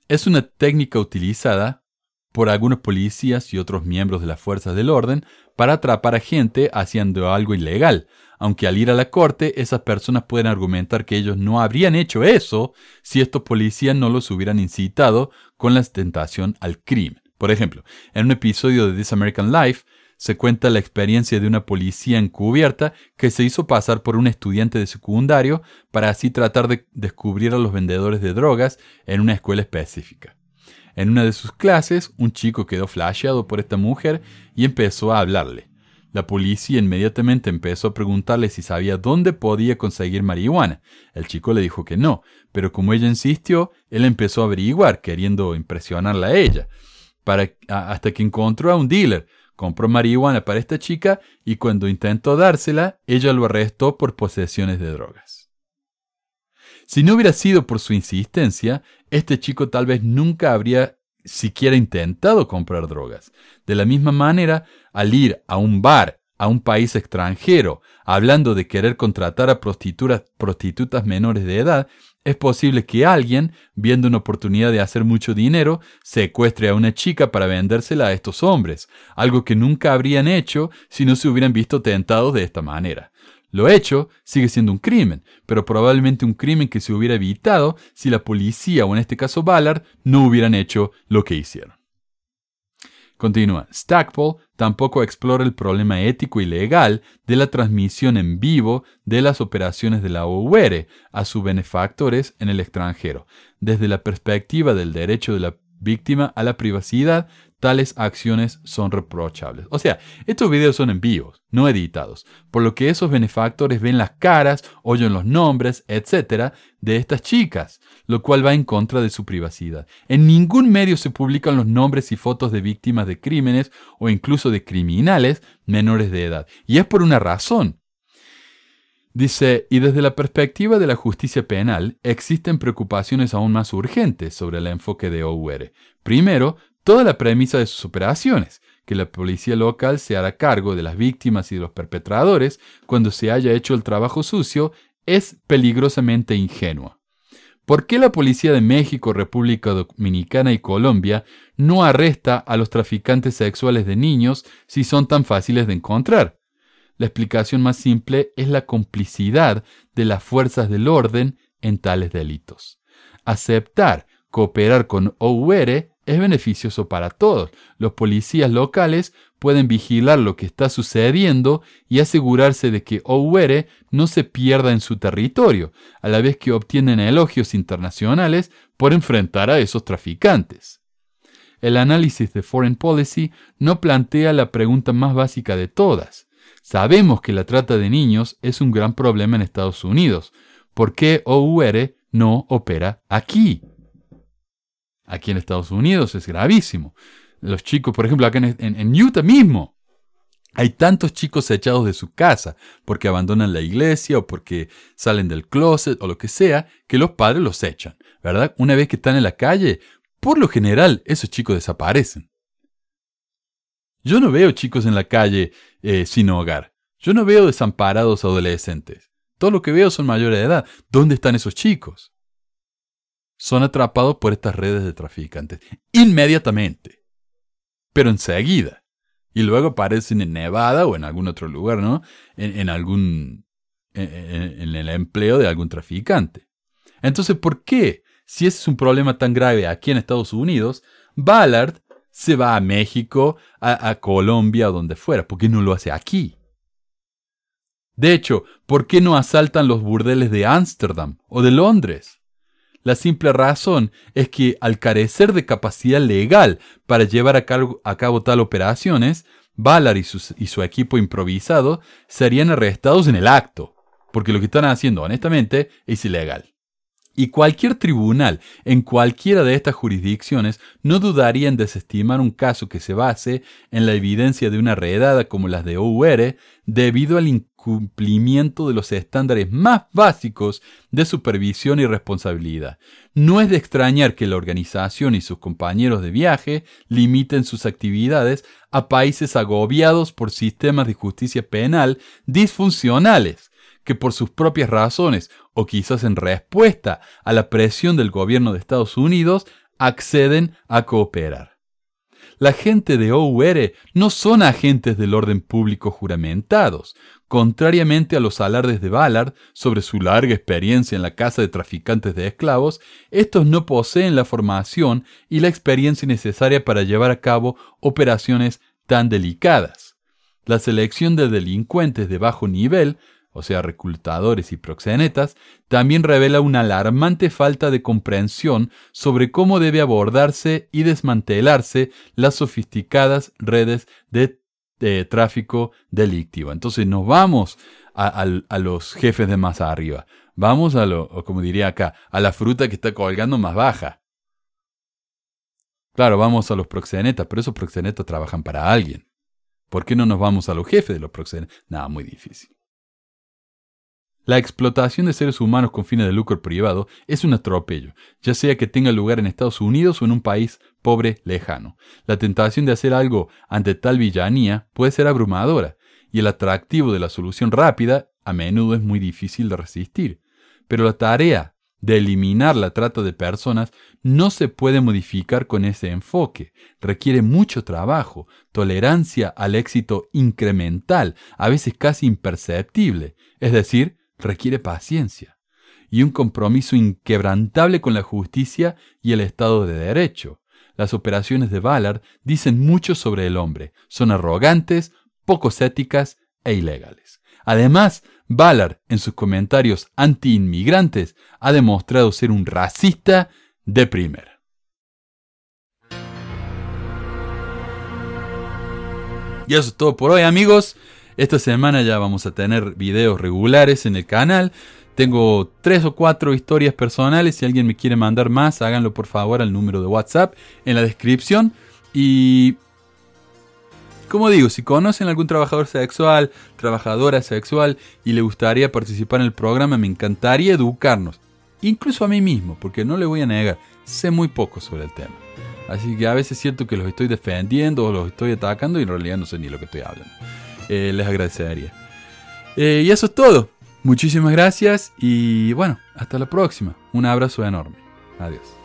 es una técnica utilizada por algunos policías y otros miembros de las fuerzas del orden para atrapar a gente haciendo algo ilegal, aunque al ir a la corte esas personas pueden argumentar que ellos no habrían hecho eso si estos policías no los hubieran incitado con la tentación al crimen. Por ejemplo, en un episodio de This American Life se cuenta la experiencia de una policía encubierta que se hizo pasar por un estudiante de secundario para así tratar de descubrir a los vendedores de drogas en una escuela específica. En una de sus clases, un chico quedó flasheado por esta mujer y empezó a hablarle. La policía inmediatamente empezó a preguntarle si sabía dónde podía conseguir marihuana. El chico le dijo que no, pero como ella insistió, él empezó a averiguar, queriendo impresionarla a ella, hasta que encontró a un dealer. Compró marihuana para esta chica y cuando intentó dársela, ella lo arrestó por posesiones de drogas. Si no hubiera sido por su insistencia, este chico tal vez nunca habría siquiera intentado comprar drogas. De la misma manera, al ir a un bar, a un país extranjero, hablando de querer contratar a prostitutas, menores de edad, es posible que alguien, viendo una oportunidad de hacer mucho dinero, secuestre a una chica para vendérsela a estos hombres, algo que nunca habrían hecho si no se hubieran visto tentados de esta manera. Lo hecho sigue siendo un crimen, pero probablemente un crimen que se hubiera evitado si la policía, o en este caso Ballard, no hubieran hecho lo que hicieron. Continúa, Stackpole tampoco explora el problema ético y legal de la transmisión en vivo de las operaciones de la OUR a sus benefactores en el extranjero, desde la perspectiva del derecho de la víctima a la privacidad tales acciones son reprochables. O sea, estos videos son en vivos, no editados, por lo que esos benefactores ven las caras, oyen los nombres, etc. de estas chicas, lo cual va en contra de su privacidad. En ningún medio se publican los nombres y fotos de víctimas de crímenes o incluso de criminales menores de edad. Y es por una razón. Dice, y desde la perspectiva de la justicia penal, existen preocupaciones aún más urgentes sobre el enfoque de OUR. Primero, toda la premisa de sus operaciones, que la policía local se hará cargo de las víctimas y de los perpetradores cuando se haya hecho el trabajo sucio, es peligrosamente ingenua. ¿Por qué la policía de México, República Dominicana y Colombia no arresta a los traficantes sexuales de niños si son tan fáciles de encontrar? La explicación más simple es la complicidad de las fuerzas del orden en tales delitos. Aceptar cooperar con OUR es beneficioso para todos. Los policías locales pueden vigilar lo que está sucediendo y asegurarse de que OUR no se pierda en su territorio, a la vez que obtienen elogios internacionales por enfrentar a esos traficantes. El análisis de Foreign Policy no plantea la pregunta más básica de todas. Sabemos que la trata de niños es un gran problema en Estados Unidos. ¿Por qué OUR no opera aquí? Aquí en Estados Unidos es gravísimo. Los chicos, por ejemplo, acá en, Utah mismo, hay tantos chicos echados de su casa porque abandonan la iglesia o porque salen del closet o lo que sea, que los padres los echan, ¿verdad? Una vez que están en la calle, por lo general esos chicos desaparecen. Yo no veo chicos en la calle eh, sin hogar. Yo no veo desamparados adolescentes. Todo lo que veo son mayores de edad. ¿Dónde están esos chicos? Son atrapados por estas redes de traficantes. Inmediatamente. Pero enseguida. Y luego aparecen en Nevada o en algún otro lugar, ¿no? En, algún. En, el empleo de algún traficante. Entonces, ¿por qué? Si ese es un problema tan grave aquí en Estados Unidos, Ballard se va a México, a, Colombia, o donde fuera. ¿Por qué no lo hace aquí? De hecho, ¿por qué no asaltan los burdeles de Ámsterdam o de Londres? La simple razón es que al carecer de capacidad legal para llevar a cabo, tal operaciones, Ballard y, su equipo improvisado serían arrestados en el acto, porque lo que están haciendo honestamente es ilegal. Y cualquier tribunal en cualquiera de estas jurisdicciones no dudaría en desestimar un caso que se base en la evidencia de una redada como las de OUR debido al incumplimiento de los estándares más básicos de supervisión y responsabilidad. No es de extrañar que la organización y sus compañeros de viaje limiten sus actividades a países agobiados por sistemas de justicia penal disfuncionales que por sus propias razones o quizás en respuesta a la presión del gobierno de Estados Unidos, acceden a cooperar. La gente de OUR no son agentes del orden público juramentados, contrariamente a los alardes de Ballard sobre su larga experiencia en la casa de traficantes de esclavos, estos no poseen la formación y la experiencia necesaria para llevar a cabo operaciones tan delicadas. La selección de delincuentes de bajo nivel o sea, reclutadores y proxenetas, también revela una alarmante falta de comprensión sobre cómo debe abordarse y desmantelarse las sofisticadas redes de, tráfico delictivo. Entonces nos vamos a, los jefes de más arriba, vamos a lo, como diría acá, a la fruta que está colgando más baja. Claro, vamos a los proxenetas, pero esos proxenetas trabajan para alguien. ¿Por qué no nos vamos a los jefes de los proxenetas? Nada, muy difícil. La explotación de seres humanos con fines de lucro privado es un atropello, ya sea que tenga lugar en Estados Unidos o en un país pobre lejano. La tentación de hacer algo ante tal villanía puede ser abrumadora, y el atractivo de la solución rápida a menudo es muy difícil de resistir. Pero la tarea de eliminar la trata de personas no se puede modificar con ese enfoque. Requiere mucho trabajo, tolerancia al éxito incremental, a veces casi imperceptible, es decir, requiere paciencia y un compromiso inquebrantable con la justicia y el Estado de Derecho. Las operaciones de Ballard dicen mucho sobre el hombre, son arrogantes, poco éticas e ilegales. Además, Ballard, en sus comentarios anti-inmigrantes, ha demostrado ser un racista de primera. Y eso es todo por hoy, amigos. Esta semana ya vamos a tener videos regulares en el canal. Tengo tres o cuatro historias personales. Si alguien me quiere mandar más, háganlo por favor al número de WhatsApp en la descripción. Y como digo, si conocen algún trabajador sexual, trabajadora sexual y le gustaría participar en el programa, me encantaría educarnos. Incluso a mí mismo, porque no le voy a negar, sé muy poco sobre el tema. Así que a veces siento que los estoy defendiendo o los estoy atacando y en realidad no sé ni lo que estoy hablando. Eh, les agradecería. Eh, y eso es todo. Muchísimas gracias y bueno, hasta la próxima. Un abrazo enorme. Adiós.